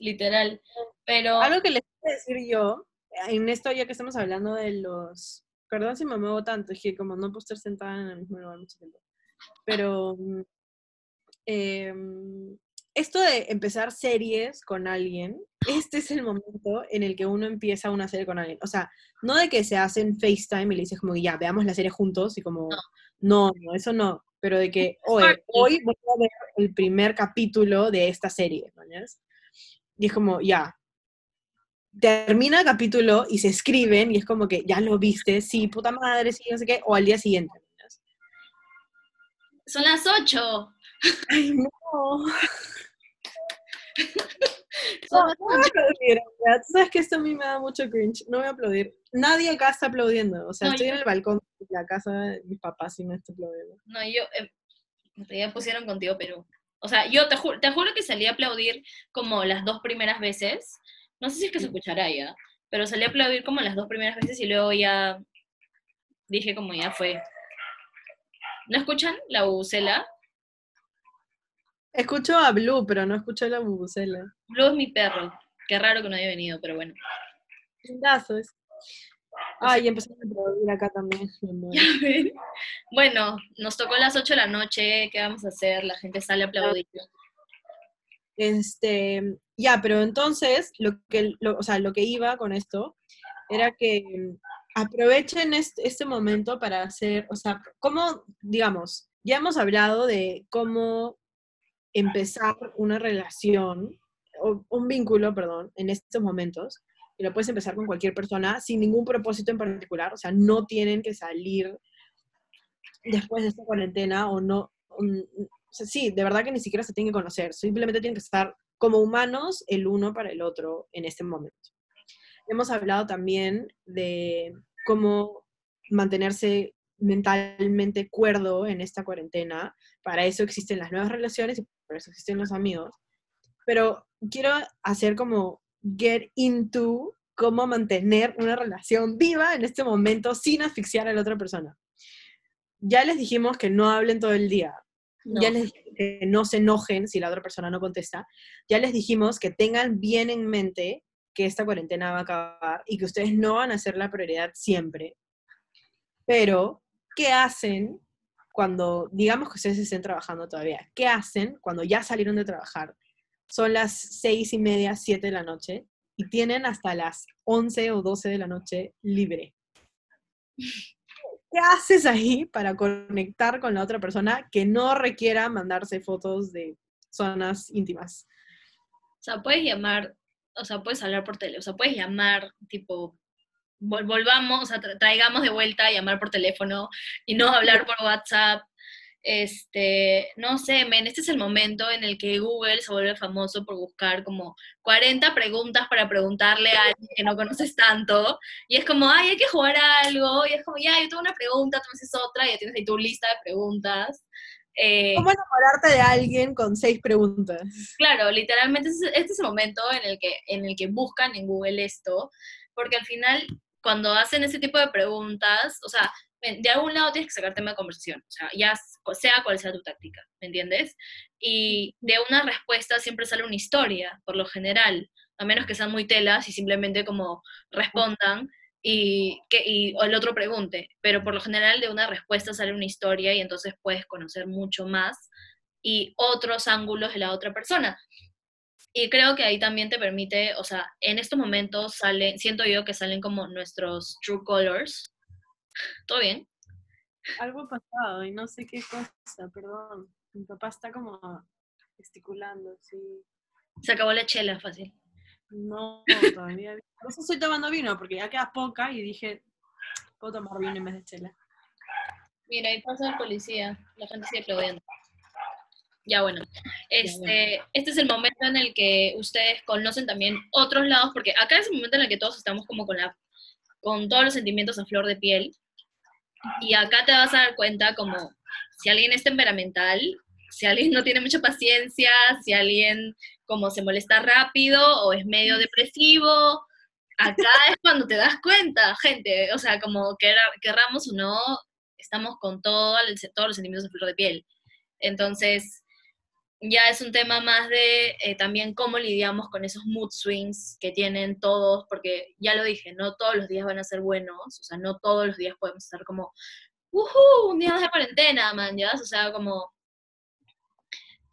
literal. Pero... Algo que les quiero decir yo, en esto ya que estamos hablando de los... Perdón si me muevo tanto, es que como no puedo estar sentada en el mismo lugar mucho tiempo. Pero eh, esto de empezar series con alguien, este es el momento en el que uno empieza una serie con alguien. O sea, no de que se hacen FaceTime y le dices como, ya, veamos la serie juntos y como, no, no, eso no pero de que hoy, hoy voy a ver el primer capítulo de esta serie, ¿no? Y es como, ya, termina el capítulo y se escriben y es como que ya lo viste, sí, puta madre, sí, no sé qué, o al día siguiente. Son las 8. Ay, no. no, no voy a aplaudir, Tú sabes que esto a mí me da mucho cringe. No voy a aplaudir. Nadie acá está aplaudiendo. O sea, estoy en el balcón de la casa de mis papás y no estoy aplaudiendo. No, yo. Eh, ya pusieron contigo Perú. O sea, yo te, te juro que salí a aplaudir como las dos primeras veces. No sé si es que se escuchará ya, pero salí a aplaudir como las dos primeras veces y luego ya dije como ya fue. ¿No escuchan la bucela? Escucho a Blue, pero no escucho a la bubucela. Blue es mi perro. Qué raro que no haya venido, pero bueno. Lindazos. Ay, empezamos a aplaudir acá también. bueno, nos tocó las 8 de la noche. ¿Qué vamos a hacer? La gente sale a aplaudir. Este, ya, pero entonces, lo que, o sea, lo que iba con esto era que aprovechen este, este momento para hacer, o sea, cómo, digamos, ya hemos hablado de cómo empezar una relación, o un vínculo, perdón, en estos momentos, y lo puedes empezar con cualquier persona sin ningún propósito en particular, o sea, no tienen que salir después de esta cuarentena o no, o sea, sí, de verdad que ni siquiera se tienen que conocer, simplemente tienen que estar como humanos el uno para el otro en este momento. Hemos hablado también de cómo mantenerse mentalmente cuerdo en esta cuarentena. Para eso existen las nuevas relaciones y por eso existen los amigos. Pero quiero hacer como get into cómo mantener una relación viva en este momento sin asfixiar a la otra persona. Ya les dijimos que no hablen todo el día. Ya les dijimos que no se enojen si la otra persona no contesta. Ya les dijimos que tengan bien en mente que esta cuarentena va a acabar y que ustedes no van a ser la prioridad siempre. Pero, ¿qué hacen cuando, digamos que ustedes estén trabajando todavía? ¿Qué hacen cuando ya salieron de trabajar? Son las seis y media, siete de la noche y tienen hasta las once o doce de la noche libre. ¿Qué haces ahí para conectar con la otra persona que no requiera mandarse fotos de zonas íntimas? O sea, puedes llamar, o sea, puedes hablar por teléfono, o sea, puedes llamar, tipo, volvamos, o sea, traigamos de vuelta a llamar por teléfono y no hablar por WhatsApp. Este, no sé, men, este es el momento en el que Google se vuelve famoso por buscar como 40 preguntas para preguntarle a alguien que no conoces tanto. Y es como, ay, hay que jugar a algo. Y es como, ya, yo tengo una pregunta, tú me haces otra, y ya tienes ahí tu lista de preguntas. Eh, ¿Cómo enamorarte de alguien con seis preguntas? Claro, literalmente este es el momento en el que, en el que buscan en Google esto, porque al final cuando hacen ese tipo de preguntas, o sea, de algún lado tienes que sacar tema de conversación, o sea, ya sea cual sea tu táctica, ¿me entiendes? Y de una respuesta siempre sale una historia, por lo general, a menos que sean muy telas y simplemente como respondan y, que, y o el otro pregunte, pero por lo general de una respuesta sale una historia y entonces puedes conocer mucho más y otros ángulos de la otra persona. Y creo que ahí también te permite, o sea, en estos momentos salen, siento yo que salen como nuestros true colors. ¿Todo bien? Algo pasado y no sé qué cosa, perdón. Mi papá está como gesticulando, sí. Se acabó la chela, fácil. No, todavía. Por eso estoy tomando vino, porque ya queda poca y dije, puedo tomar vino en vez de chela. Mira, ahí pasa el policía, la gente sigue aplaudiendo. Ya bueno, este, este es el momento en el que ustedes conocen también otros lados, porque acá es el momento en el que todos estamos como con, la, con todos los sentimientos a flor de piel, y acá te vas a dar cuenta como si alguien es temperamental, si alguien no tiene mucha paciencia, si alguien como se molesta rápido o es medio depresivo, acá es cuando te das cuenta, gente, o sea, como querramos o no, estamos con todo, todos los sentimientos a flor de piel. Entonces, ya es un tema más de eh, también cómo lidiamos con esos mood swings que tienen todos, porque ya lo dije, no todos los días van a ser buenos, o sea, no todos los días podemos estar como, ¡uhú! Un día más de cuarentena, man, ¿ya? O sea, como...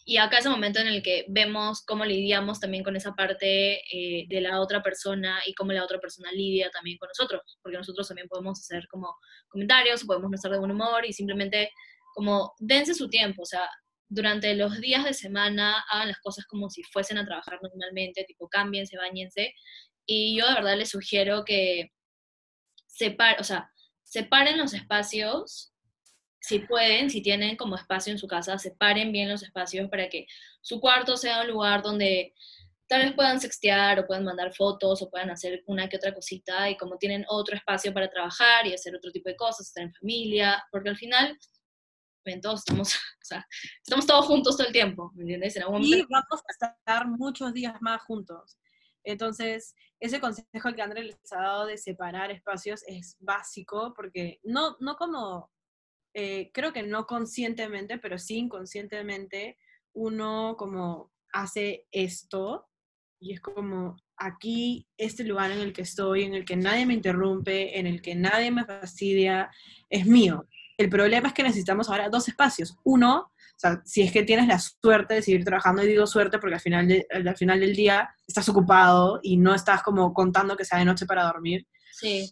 Y acá es el momento en el que vemos cómo lidiamos también con esa parte eh, de la otra persona y cómo la otra persona lidia también con nosotros, porque nosotros también podemos hacer como comentarios, podemos estar de buen humor y simplemente como dense su tiempo, o sea, durante los días de semana hagan las cosas como si fuesen a trabajar normalmente, tipo cámbiense, bañense. Y yo de verdad les sugiero que separen, o sea, separen los espacios, si pueden, si tienen como espacio en su casa, separen bien los espacios para que su cuarto sea un lugar donde tal vez puedan sextear o puedan mandar fotos o puedan hacer una que otra cosita y como tienen otro espacio para trabajar y hacer otro tipo de cosas, estar en familia, porque al final todos estamos, o sea, estamos todos juntos todo el tiempo, ¿me entiendes? y vamos a estar muchos días más juntos. Entonces, ese consejo que André les ha dado de separar espacios es básico porque no, no como, eh, creo que no conscientemente, pero sí inconscientemente, uno como hace esto y es como aquí, este lugar en el que estoy, en el que nadie me interrumpe, en el que nadie me fastidia, es mío. El problema es que necesitamos ahora dos espacios. Uno, o sea, si es que tienes la suerte de seguir trabajando, y digo suerte porque al final, al final del día estás ocupado y no estás como contando que sea de noche para dormir. Sí.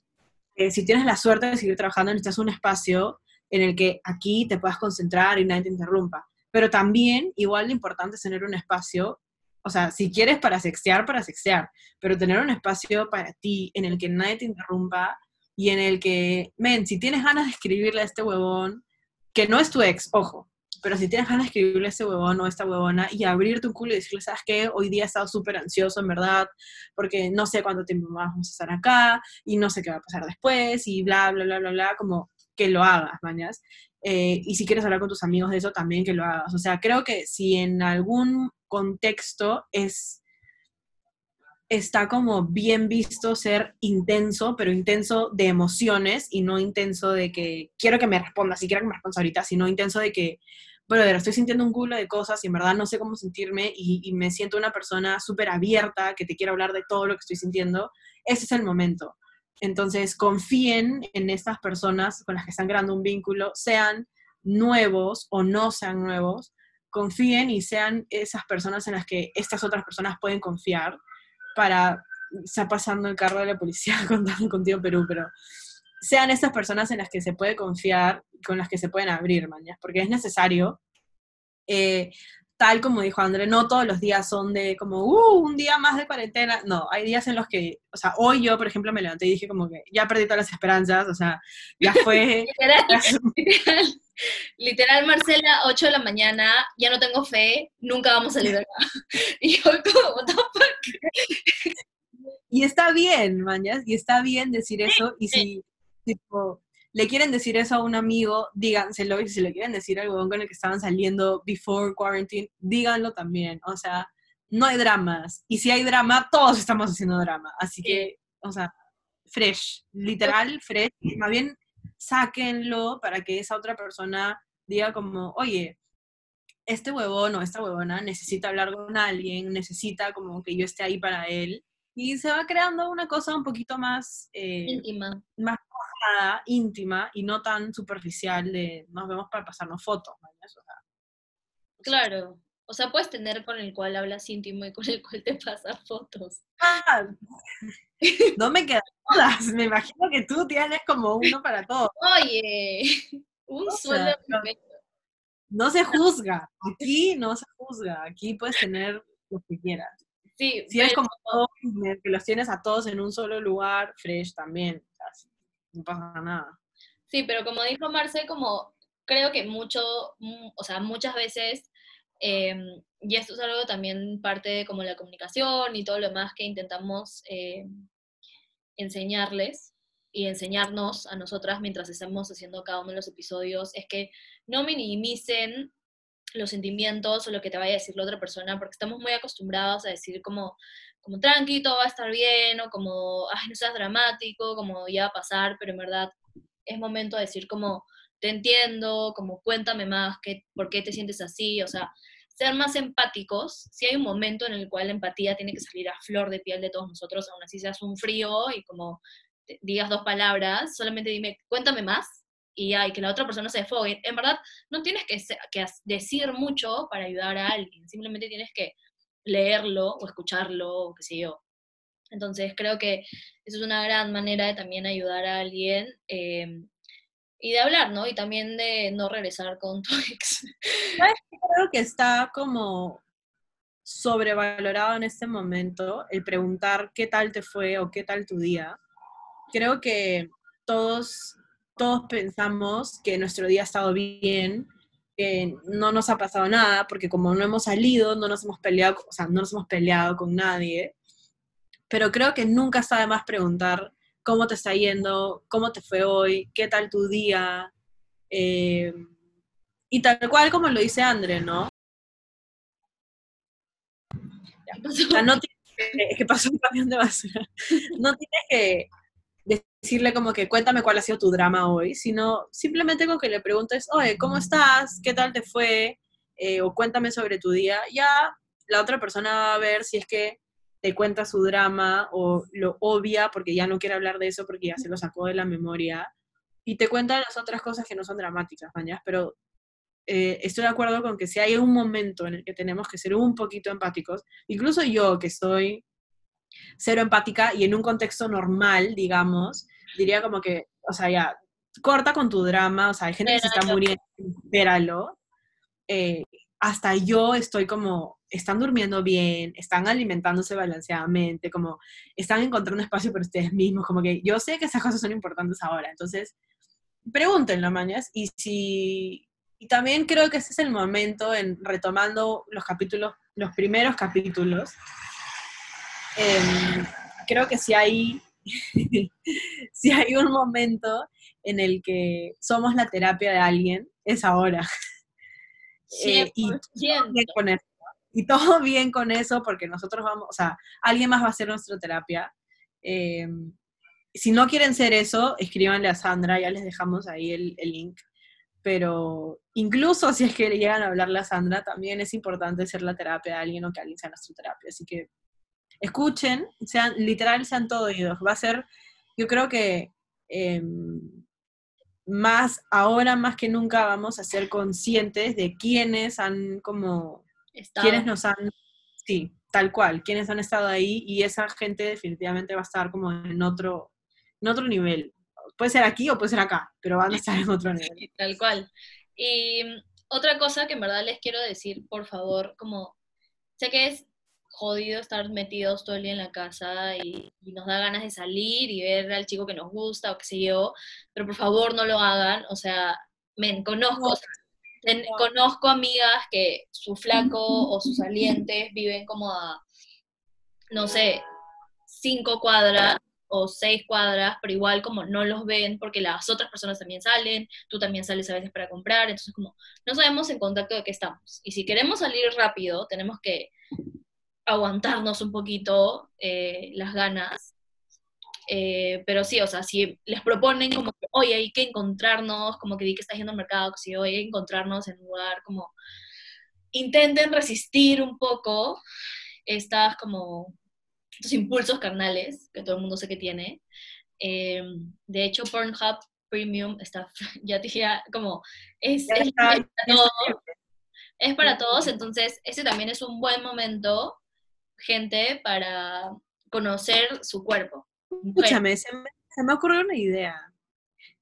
Eh, si tienes la suerte de seguir trabajando, necesitas un espacio en el que aquí te puedas concentrar y nadie te interrumpa. pero también igual de importante es tener un espacio, o sea, si quieres para sextear, para sextear, pero tener un espacio para ti en el que nadie te interrumpa y en el que, men, si tienes ganas de escribirle a este huevón, que no es tu ex, ojo, pero si tienes ganas de escribirle a este huevón o a esta huevona y abrir tu culo y decirle, ¿sabes qué? Hoy día he estado súper ansioso, en verdad, porque no sé cuánto tiempo más vamos a estar acá y no sé qué va a pasar después y bla, bla, bla, bla, bla, como que lo hagas, mañas. Eh, y si quieres hablar con tus amigos de eso, también que lo hagas. O sea, creo que si en algún contexto es está como bien visto ser intenso, pero intenso de emociones y no intenso de que quiero que me responda, si quiero que me responda ahorita, sino intenso de que, brother, estoy sintiendo un culo de cosas y en verdad no sé cómo sentirme y, y me siento una persona súper abierta que te quiere hablar de todo lo que estoy sintiendo. Ese es el momento. Entonces, confíen en estas personas con las que están creando un vínculo, sean nuevos o no sean nuevos, confíen y sean esas personas en las que estas otras personas pueden confiar para, está pasando el carro de la policía contando contigo Perú, pero sean esas personas en las que se puede confiar, con las que se pueden abrir, mañas, porque es necesario. Eh, tal como dijo André, no todos los días son de como, uh, un día más de cuarentena. No, hay días en los que, o sea, hoy yo, por ejemplo, me levanté y dije como que ya perdí todas las esperanzas, o sea, ya fue... literal, literal, Marcela, 8 de la mañana, ya no tengo fe, nunca vamos a salir de acá. Y yo como, what the fuck? Y está bien, mañas, y está bien decir eso, y si, tipo, le quieren decir eso a un amigo, díganselo, y si le quieren decir algo con el que estaban saliendo before quarantine, díganlo también, o sea, no hay dramas, y si hay drama, todos estamos haciendo drama, así que, o sea, fresh, literal, fresh, más bien sáquenlo para que esa otra persona diga como, oye, este huevón o esta huevona necesita hablar con alguien, necesita como que yo esté ahí para él, y se va creando una cosa un poquito más... Eh, íntima. Más íntima y no tan superficial de nos vemos para pasarnos fotos. claro. O sea, puedes tener con el cual hablas íntimo y con el cual te pasas fotos. Ah, no me quedan todas. Me imagino que tú tienes como uno para todo. Oye, un solo no, no se juzga. Aquí no se juzga. Aquí puedes tener lo que quieras. Sí, si es como todo, que los tienes a todos en un solo lugar, fresh también no pasa nada. Sí, pero como dijo Marce, como creo que mucho, mm, o sea, muchas veces, em, y esto es algo también parte de como la comunicación y todo lo demás que intentamos em, enseñarles y enseñarnos a nosotras mientras estamos haciendo cada uno de los episodios, es que no minimicen los sentimientos o lo que te vaya a decir la otra persona, porque estamos muy acostumbrados a decir como, como tranqui, todo va a estar bien, o como, ay, no seas dramático, como ya va a pasar, pero en verdad es momento de decir como, te entiendo, como cuéntame más, qué, por qué te sientes así, o sea, ser más empáticos, si hay un momento en el cual la empatía tiene que salir a flor de piel de todos nosotros, aún así seas un frío y como digas dos palabras, solamente dime, cuéntame más, y hay que la otra persona se desfogue. En verdad, no tienes que, que decir mucho para ayudar a alguien, simplemente tienes que leerlo o escucharlo o qué sé yo. Entonces creo que eso es una gran manera de también ayudar a alguien em, y de hablar, ¿no? Y también de no regresar con tu ex. Creo que está como sobrevalorado en este momento el preguntar qué tal te fue o qué tal tu día. Creo que todos todos pensamos que nuestro día ha estado bien, que no nos ha pasado nada, porque como no hemos salido, no nos hemos peleado, o sea, no nos hemos peleado con nadie. Pero creo que nunca está de más preguntar cómo te está yendo, cómo te fue hoy, qué tal tu día. Eh, y tal cual como lo dice André, ¿no? O sea, no tienes que, pasó un camión de basura. No tienes que decirle como que cuéntame cuál ha sido tu drama hoy, sino simplemente con que le preguntes, oye, ¿cómo estás? ¿Qué tal te fue? Eh, o cuéntame sobre tu día. Ya la otra persona va a ver si es que te cuenta su drama o lo obvia porque ya no quiere hablar de eso porque ya se lo sacó de la memoria y te cuenta las otras cosas que no son dramáticas, mañas, pero eh, estoy de acuerdo con que si hay un momento en el que tenemos que ser un poquito empáticos, incluso yo que soy cero empática y en un contexto normal, digamos, diría como que, o sea, ya, corta con tu drama, o sea, hay gente que se está muriendo, espéralo. Eh, hasta yo estoy como, están durmiendo bien, están alimentándose balanceadamente, como están encontrando espacio para ustedes mismos, como que yo sé que esas cosas son importantes ahora, entonces pregúntenlo, mañas, y si, y también creo que ese es el momento en retomando los capítulos, los primeros capítulos, em, creo que si hay, si hay un momento en el que somos la terapia de alguien, es ahora. Eh, y, todo bien con eso, y todo bien con eso, porque nosotros vamos, o sea, alguien más va a hacer nuestra terapia. Em, si no quieren ser eso, escríbanle a Sandra, ya les dejamos ahí el, el, link. Pero incluso si es que llegan a hablarle a Sandra, también es importante ser la terapia de alguien o que alguien sea nuestra terapia. Así que escuchen, sean, literal, sean todo oídos. Va a ser, yo creo que eh, más, ahora más que nunca vamos a ser conscientes de quiénes han como, quiénes nos han, sí, tal cual, quiénes han estado ahí y esa gente definitivamente va a estar como en otro, en otro nivel. Puede ser aquí o puede ser acá, pero van a estar en otro nivel. tal cual. Y otra cosa que en verdad les quiero decir, por favor, como sé que es jodido estar metidos todo el día en la casa y, nos da ganas de salir y ver al chico que nos gusta o qué sé yo, pero por favor no lo hagan, o sea, men, conozco, conozco amigas que su flaco o sus salientes viven como a, no sé, cinco cuadras o seis cuadras, pero igual como no los ven porque las otras personas también salen, tú también sales a veces para comprar, entonces como no sabemos en contacto de qué estamos. Y si queremos salir rápido, tenemos que aguantarnos un poquito eh, las ganas. Eh, pero sí, o sea, si les proponen como que, oye, hay que encontrarnos, como que di que estás yendo al mercado, que si oye, hay que encontrarnos en un lugar, como intenten resistir un poco estas como estos impulsos carnales que todo el mundo sé que tiene. Eh, de hecho, Pornhub Premium está, ya te dije, como, es, es, para todos, es para todos, entonces ese también es un buen momento gente para conocer su cuerpo. Escúchame, se me, se me ocurrió una idea.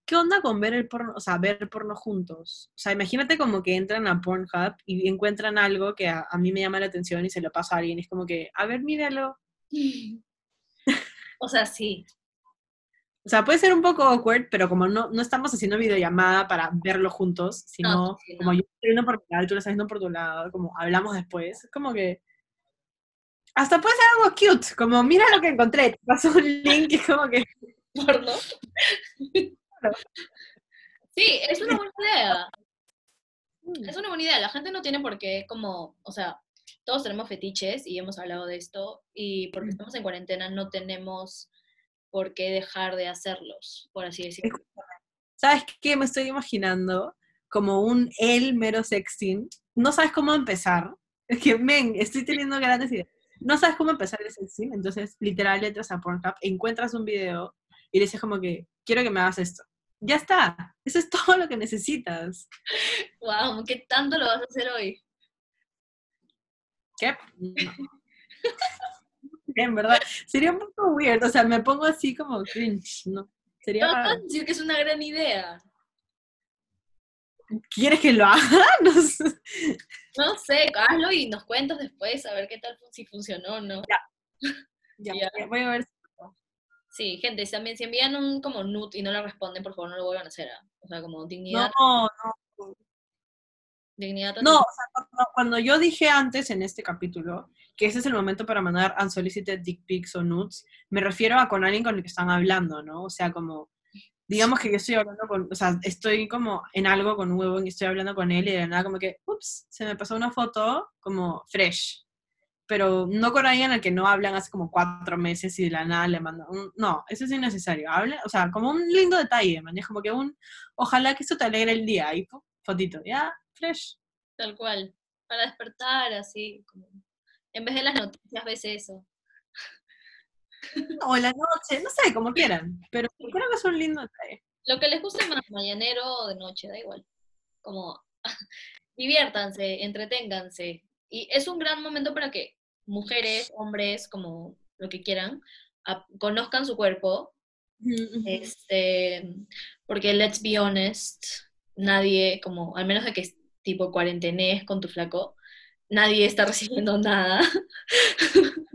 ¿Qué onda con ver el porno, o sea, ver porno juntos? O sea, imagínate como que entran a Pornhub y encuentran algo que a, mí me llama la atención y se lo pasa a alguien. Es como que, a ver, míralo. o sea, sí. O sea, puede ser un poco awkward, pero como no, no estamos haciendo videollamada para verlo juntos, sino como yo estoy viendo por mi lado y tú lo estás viendo por tu lado, como hablamos después, es como que hasta puede ser algo cute, como mira lo que encontré, te paso un link y como que... ¿Porno? Sí, es una buena idea. Mm. Es una buena idea. La gente no tiene por qué, como, o sea, todos tenemos fetiches y hemos hablado de esto, y porque mm. estamos en cuarentena no tenemos por qué dejar de hacerlos, por así decirlo. ¿Sabes qué? Me estoy imaginando como un el mero sexting. No sabes cómo empezar. Es que, men, estoy teniendo grandes ideas no sabes cómo empezar el sexting, entonces literal entras a Pornhub, encuentras un video y le dices como que, quiero que me hagas esto. Ya está, eso es todo lo que necesitas. Wow, ¿qué tanto lo vas a hacer hoy? ¿Qué? en verdad, sería un poco weird, o sea, me pongo así como cringe, ¿no? Sería no, decir que es una gran idea. ¿Quieres que lo haga? No sé. no sé, hazlo y nos cuentas después a ver qué tal, si funcionó o no. Ya. Ya, voy a ver. Sí, gente, también si envían un como nut y no lo responden, por favor no lo vuelvan a hacer. ¿ah? O sea, como dignidad. No, no. Dignidad. No, o sea, cuando, yo dije antes en este capítulo que ese es el momento para mandar unsolicited dick pics o nudes, me refiero a con alguien con el que están hablando, ¿no? O sea, como digamos que yo estoy hablando con, o sea, estoy como en algo con huevo y estoy hablando con él y de nada como que, ups, se me pasó una foto como fresh. Pero no con alguien al que no hablan hace como cuatro meses y de la nada le mandan, no, eso es innecesario. Hable, o sea, como un lindo detalle, man, es como que un, ojalá que eso te alegre el día y fotito, ya, fresh. Tal cual, para despertar así, como, en vez de las noticias ves eso. o en la noche, no sé, como quieran, pero creo que es un lindo detalle. Lo que les guste más, mañanero o de noche, da igual. Como diviértanse, entreténganse. Y es un gran momento para que mujeres, hombres, como lo que quieran, conozcan su cuerpo. Este, porque let's be honest, nadie, como, al menos de que tipo cuarentenés con tu flaco, nadie está recibiendo nada.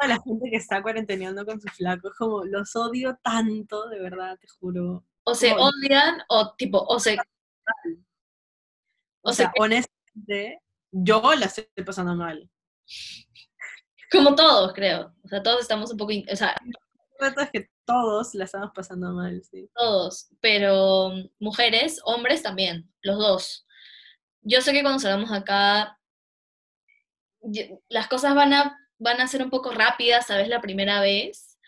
A la gente que está cuarenteneando con su flaco, es como, los odio tanto, de verdad, te juro. O se Como- odian o tipo, o se... O, O sea, honestamente, yo la estoy pasando mal. como todos, creo. O sea, todos estamos un poco, in- o sea, es que todos la estamos pasando mal, sí. todos, pero mujeres, hombres también, los dos. Yo sé que cuando salgamos acá, las cosas van a, van a ser un poco rápidas, sabes, la primera vez,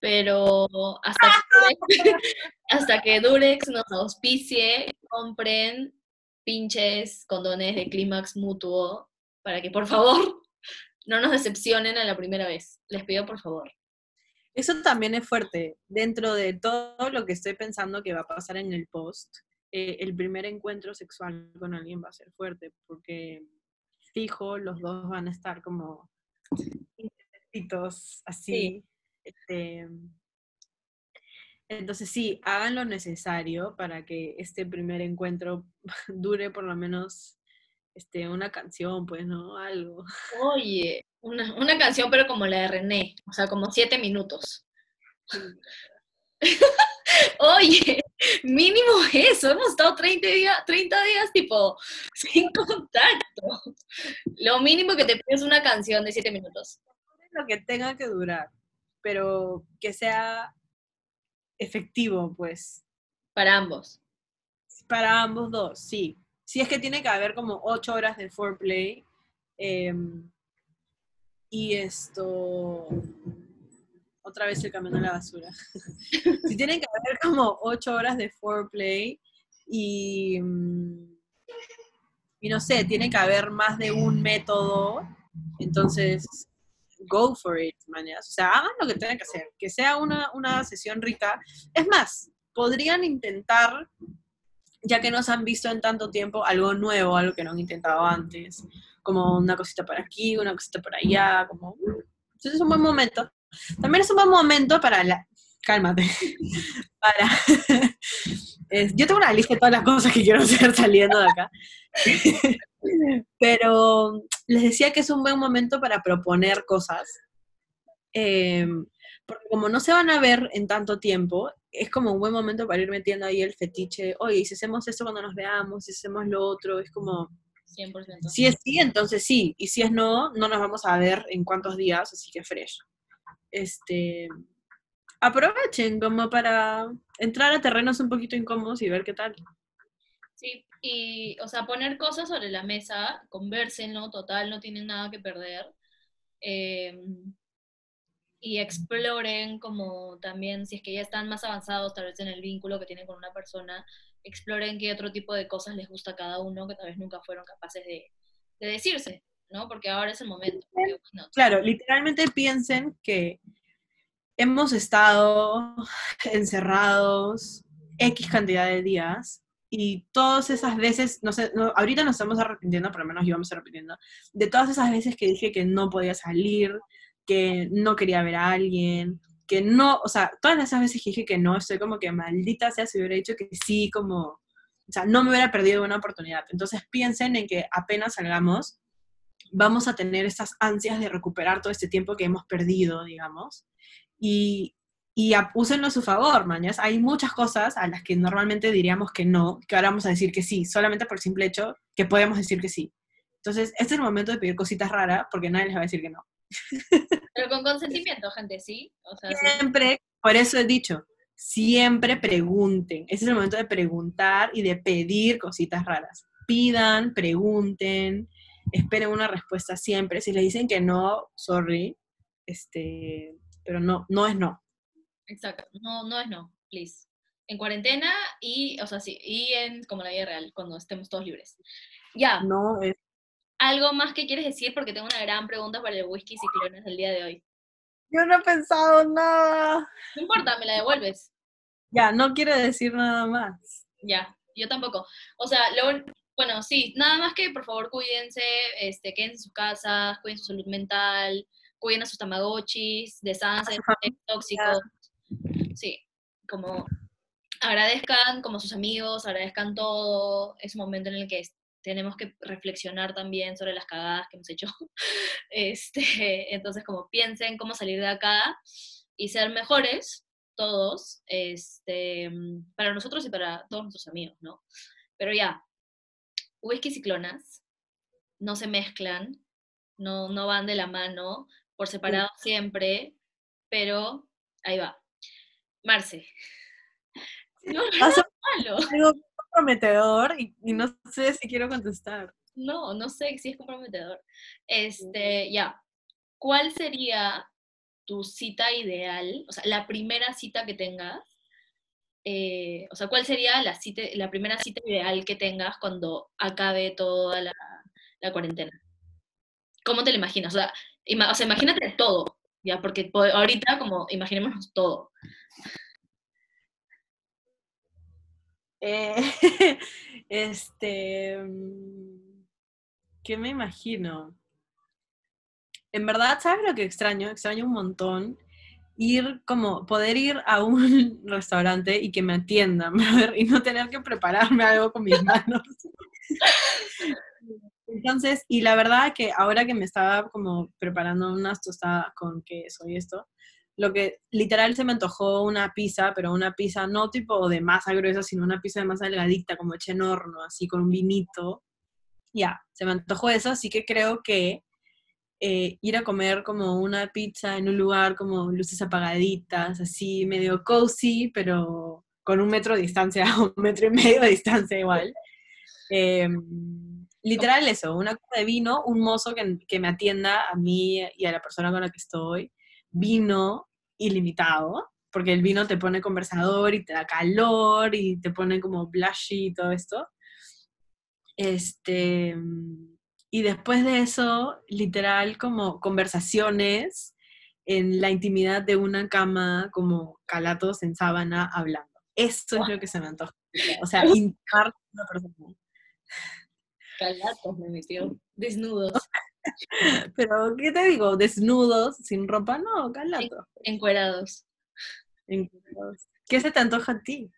pero hasta que, Durex, hasta que Durex nos auspicie, compren pinches condones de clímax mutuo para que por favor no nos decepcionen a la primera vez. Les pido por favor. Eso también es fuerte. Dentro de todo lo que estoy pensando que va a pasar en el post, eh, el primer encuentro sexual con alguien va a ser fuerte, porque fijo, los dos van a estar como así. Este, entonces sí, hagan lo necesario para que este primer encuentro dure por lo menos este, una canción, pues, ¿no? Algo. Oye, una, una canción pero como la de René, o sea, como siete minutos. Oye, mínimo eso, hemos estado 30 días, 30 días tipo sin contacto. Lo mínimo que te pido es una canción de siete minutos. Lo que tenga que durar, pero que sea efectivo, pues, Para ambos. para ambos dos, sí. Si es que tiene que haber como ocho horas de foreplay. em, y esto. Otra vez el camión de la basura. si tienen que haber como ocho horas de foreplay y. mm, Y no sé, tiene que haber más de un método. Entonces, go for it, mañas. O sea, hagan lo que tengan que hacer. Que sea una, una sesión rica. Es más, podrían intentar ya que nos han visto en tanto tiempo, algo nuevo, algo que no han intentado antes, como una cosita por aquí, una cosita por allá, como... mm, Entonces es un buen momento. También es un buen momento para la... Cálmate. Para... es- Yo tengo una lista de todas las cosas que quiero hacer saliendo de acá. Pero les decía que es un buen momento para proponer cosas. Eh, porque como no se van a ver en tanto tiempo, es como un buen momento para ir metiendo ahí el fetiche. Oye, si hacemos esto cuando nos veamos, si hacemos lo otro, es como, 100%. si es sí, entonces sí, y si es no, no nos vamos a ver en cuántos días, así que fresh. Este, aprovechen como para entrar a terrenos un poquito incómodos y ver qué tal. Sí, y, o sea, poner cosas sobre la mesa, conversenlo, total, no tienen nada que perder. eh, y exploren como también, si es que ya están más avanzados tal vez en el vínculo que tienen con una persona, exploren qué otro tipo de cosas les gusta a cada uno que tal vez nunca fueron capaces de decirse, ¿no? Porque ahora es el momento. porque, bueno, Claro, literalmente piensen que hemos estado encerrados X cantidad de días y todas esas veces, no sé, no, ahorita nos estamos arrepintiendo, por lo menos yo me estoy arrepintiendo, de todas esas veces que dije que no podía salir, que no quería ver a alguien, que no, o sea, todas esas veces que dije que no, estoy como que maldita sea si hubiera dicho que sí, como, o sea, no me hubiera perdido una oportunidad. Entonces piensen en que apenas salgamos, vamos a tener estas ansias de recuperar todo este tiempo que hemos perdido, digamos, y, y a- úsenlo a su favor, mañas. Hay muchas cosas a las que normalmente diríamos que no, que ahora vamos a decir que sí, solamente por el simple hecho que podemos decir que sí. Entonces, este es el momento de pedir cositas raras porque nadie les va a decir que no. Pero con consentimiento, gente, ¿sí? O sea, sí. Siempre, por eso he dicho, siempre pregunten. Ese es el momento de preguntar y de pedir cositas raras. Pidan, pregunten, esperen una respuesta siempre. Si les dicen que no, sorry, este, pero no, no es no. Exacto, no, no es no, please. En cuarentena y, o sea, sí, y en como la vida real, cuando estemos todos libres. Ya, No es ¿algo más que quieres decir? Porque tengo una gran pregunta para el whisky ciclones del día de hoy. Yo no he pensado nada. No importa, me la devuelves. Ya, no quiero decir nada más. Ya, yo tampoco. O sea, lo, bueno, sí, nada más que por favor cuídense, este, quédense en sus casas, cuiden su salud mental, cuiden a sus tamagotchis, desánse de familia. tóxicos. Sí, como agradezcan como sus amigos, agradezcan todo, es un momento en el que tenemos que reflexionar también sobre las cagadas que hemos hecho. Este, entonces, como piensen cómo salir de acá y ser mejores, todos, este, para nosotros y para todos nuestros amigos, ¿no? Pero ya, whisky y clonas no se mezclan, no, no van de la mano, por separado siempre, pero ahí va. Marce. No, es malo. Algo comprometedor y, no sé si quiero contestar. No, no sé si es comprometedor. Este, ya. ¿Cuál sería tu cita ideal? O sea, la primera cita que tengas. Eh, o sea, ¿cuál sería la, la primera cita ideal que tengas cuando acabe toda la, la cuarentena? ¿Cómo te lo imaginas? O sea, o sea, imagínate todo, ¿ya? Porque ahorita, como, imaginémonos todo. Eh, este, mm, ¿qué me imagino? En verdad, ¿sabes lo que extraño? Extraño un montón ir como, poder ir a un restaurante y que me atiendan, y no tener que prepararme algo con mis manos. Entonces, y la verdad que ahora que me estaba como preparando unas tostadas con queso y esto, lo que literal se me antojó una pizza, pero una pizza no tipo de masa gruesa, sino una pizza de masa delgadita, como hecha en horno, así con un vinito. Ya, se me antojó eso, así que creo que eh, ir a comer como una pizza en un lugar como luces apagaditas, así medio cozy, pero con un metro de distancia, un metro y medio de distancia igual. Eh, literal eso, una copa de vino, un mozo que, me atienda a mí y a la persona con la que estoy, vino ilimitado, porque el vino te pone conversador y te da calor y te pone como blushy y todo esto. Este, y después de eso, literal, como conversaciones en la intimidad de una cama, como calatos en sábana hablando. Eso es lo que se me antoja. O sea, incar una persona. Calatos me metió, desnudos. Pero, ¿qué te digo? ¿Desnudos, sin ropa? No, calatos. encuerados. Encuerados. ¿Qué se te antoja a ti?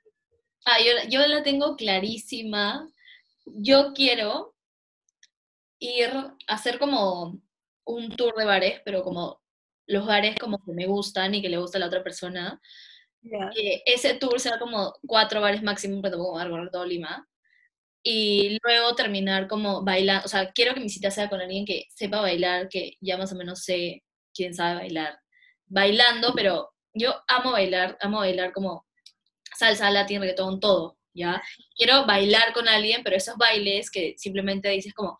Ah, yo, yo la tengo clarísima. Yo quiero ir a hacer como un tour de bares, pero como los bares como que me gustan y que le gusta a la otra persona. Que ese tour sea como cuatro bares máximo, pero tampoco a todo Lima y luego terminar como bailando, o sea, quiero que mi cita sea con alguien que sepa bailar, que ya más o menos sé quién sabe bailar, bailando, pero yo amo bailar, amo bailar como salsa, latín, reggaetón, todo, ¿ya? Quiero bailar con alguien, pero esos bailes que simplemente dices como,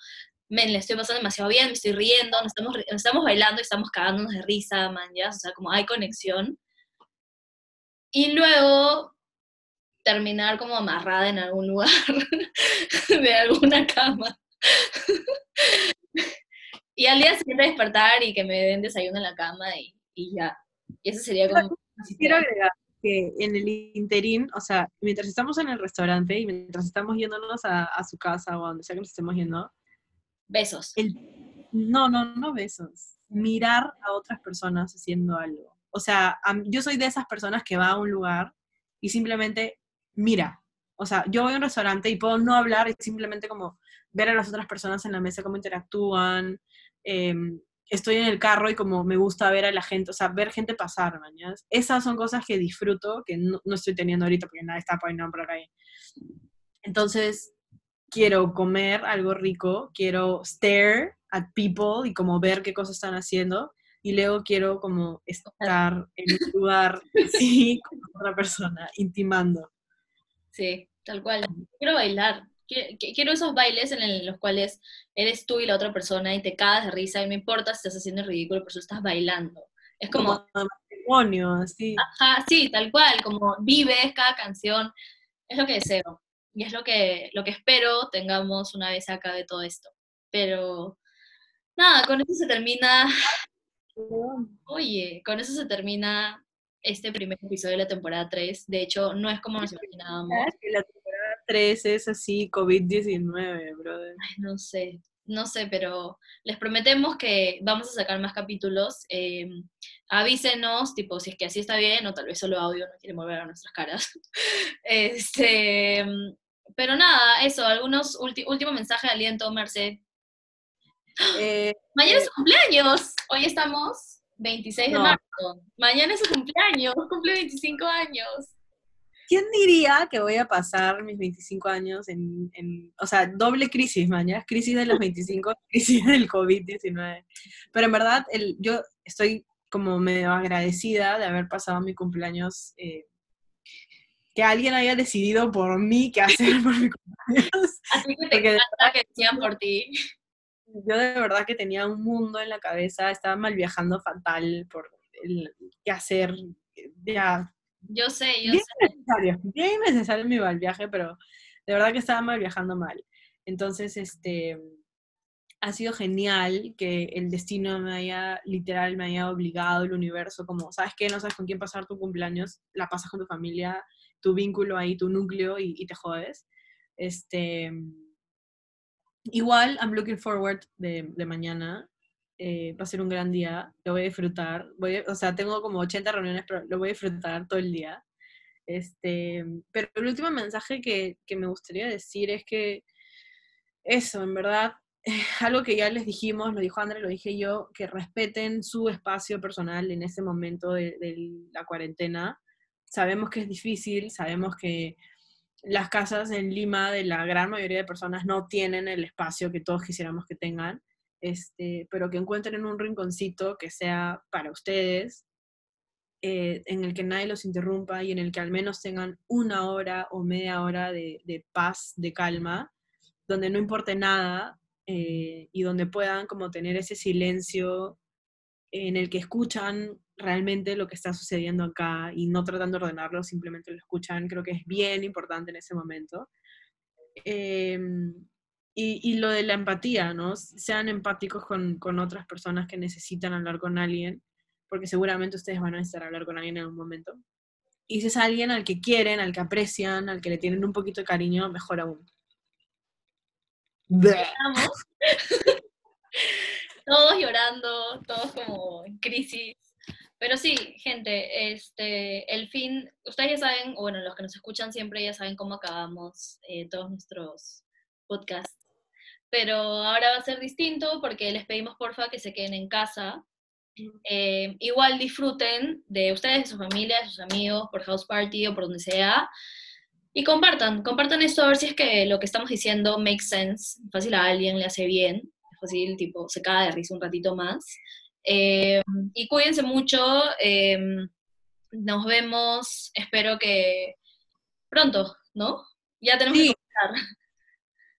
men, le estoy pasando demasiado bien, me estoy riendo, nos estamos, estamos bailando y estamos cagándonos de risa, man, ya, o sea, como hay conexión. Y luego terminar como amarrada en algún lugar de alguna cama. y al día siguiente despertar y que me den desayuno en la cama y, ya. Y eso sería como... Quiero agregar que en el interín, o sea, mientras estamos en el restaurante y mientras estamos yéndonos a, su casa o a donde sea que nos estemos yendo, besos. no, no, no besos. Mirar a otras personas haciendo algo. O sea, yo soy de esas personas que va a un lugar y simplemente mira. O sea, yo voy a un restaurante y puedo no hablar y simplemente como ver a las otras personas en la mesa cómo interactúan. Em, estoy en el carro y como me gusta ver a la gente, o sea, ver gente pasar, mañas. Esas son cosas que disfruto, que no, estoy teniendo ahorita porque nada está poniendo por la. Entonces, quiero comer algo rico, quiero stare at people y como ver qué cosas están haciendo. Y luego quiero como estar en un lugar así con otra persona, intimando. Sí, tal cual. Quiero bailar. Quiero esos bailes en los cuales eres tú y la otra persona y te cagas de risa y no importa si estás haciendo el ridículo, pero tú estás bailando. Es como... matrimonio, así. Ajá, sí, tal cual, como vives cada canción. Es lo que deseo. Y es lo que, lo que espero tengamos una vez acá de todo esto. Pero nada, con eso se termina. Oye, con eso se termina este primer episodio de la temporada 3. De hecho, no es como nos imaginábamos. La temporada 3 es así COVID-19, brother. no sé, no sé, pero les prometemos que vamos a sacar más capítulos. Eh, avísenos, tipo, si es que así está bien, o tal vez solo audio no quiere mover a nuestras caras. este, pero nada, eso, algunos último mensaje de aliento, Merced. Eh, Mañana es su cumpleaños. Hoy estamos 26 de marzo. Mañana es su cumpleaños. Cumple 25 años. ¿Quién diría que voy a pasar mis 25 años en, en- o sea, doble crisis, mañana, crisis de los 25, crisis del COVID-19? Pero en verdad, el, yo estoy como medio agradecida de haber pasado mi cumpleaños, eh, que alguien haya decidido por mí qué hacer por mi cumpleaños. Así que te encanta que decían por ti. Yo de verdad que tenía un mundo en la cabeza, estaba mal viajando fatal por el qué hacer, ya Yo sé, yo bien sé. necesario, bien necesario mi mal viaje, pero de verdad que estaba mal viajando mal. Entonces, este, ha sido genial que el destino me haya, literal, me haya obligado, el universo, como, ¿sabes qué? No sabes con quién pasar tu cumpleaños, la pasas con tu familia, tu vínculo ahí, tu núcleo y, y te jodes. Este, igual, I'm looking forward de, de mañana. eh, va a ser un gran día, lo voy a disfrutar. Voy a- o sea, tengo como 80 reuniones, pero lo voy a disfrutar todo el día. Este, pero el último mensaje que, que me gustaría decir es que eso, en verdad, algo que ya les dijimos, lo dijo André, lo dije yo, que respeten su espacio personal en ese momento de, de la cuarentena. Sabemos que es difícil, sabemos que las casas en Lima de la gran mayoría de personas no tienen el espacio que todos quisiéramos que tengan, este, pero que encuentren un rinconcito que sea para ustedes, eh, en el que nadie los interrumpa y en el que al menos tengan una hora o media hora de, paz, de calma, donde no importe nada eh, y donde puedan como tener ese silencio en el que escuchan realmente lo que está sucediendo acá y no tratando de ordenarlo, simplemente lo escuchan, creo que es bien importante en ese momento. Eh, y, y, lo de la empatía, ¿no? Sean empáticos con, con, otras personas que necesitan hablar con alguien, porque seguramente ustedes van a necesitar hablar con alguien en algún momento. Y si es alguien al que quieren, al que aprecian, al que le tienen un poquito de cariño, mejor aún. todos llorando, todos como en crisis. Pero sí, gente, este, el fin, ustedes ya saben, o bueno, los que nos escuchan siempre ya saben cómo acabamos eh, todos nuestros podcasts. Pero ahora va a ser distinto porque les pedimos porfa que se queden en casa. Eh, igual disfruten de ustedes, de su familia, de sus amigos, por house party o por donde sea. Y compartan, compartan esto a ver si es que lo que estamos diciendo makes sense, fácil a alguien le hace bien, fácil, tipo, se cae de risa un ratito más. Eh, y cuídense mucho, eh, nos vemos, espero que pronto, ¿no? Ya tenemos sí. que comenzar.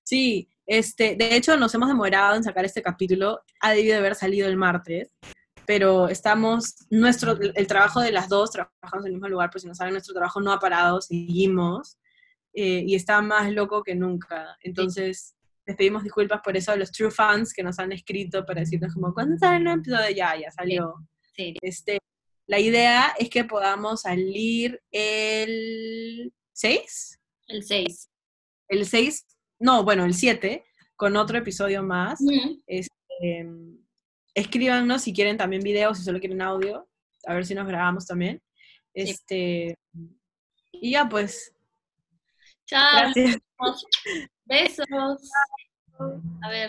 Sí, este, de hecho nos hemos demorado en sacar este capítulo, ha debido de haber salido el martes, pero estamos, nuestro, el trabajo de las dos, trabajamos en el mismo lugar, pues si no saben, nuestro trabajo no ha parado, seguimos, eh, y está más loco que nunca. Entonces. Les pedimos disculpas por eso a los true fans que nos han escrito para decirnos como, ¿cuándo sale el nuevo episodio? Ya, ya salió. Sí. Sí. Este, la idea es que podamos salir el 6. El 6. El 6, no, bueno, el 7, con otro episodio más. Este, escríbanos si quieren también videos, si solo quieren audio, a ver si nos grabamos también. Este, sí. y ya pues. Chao. Gracias. Besos. A ver.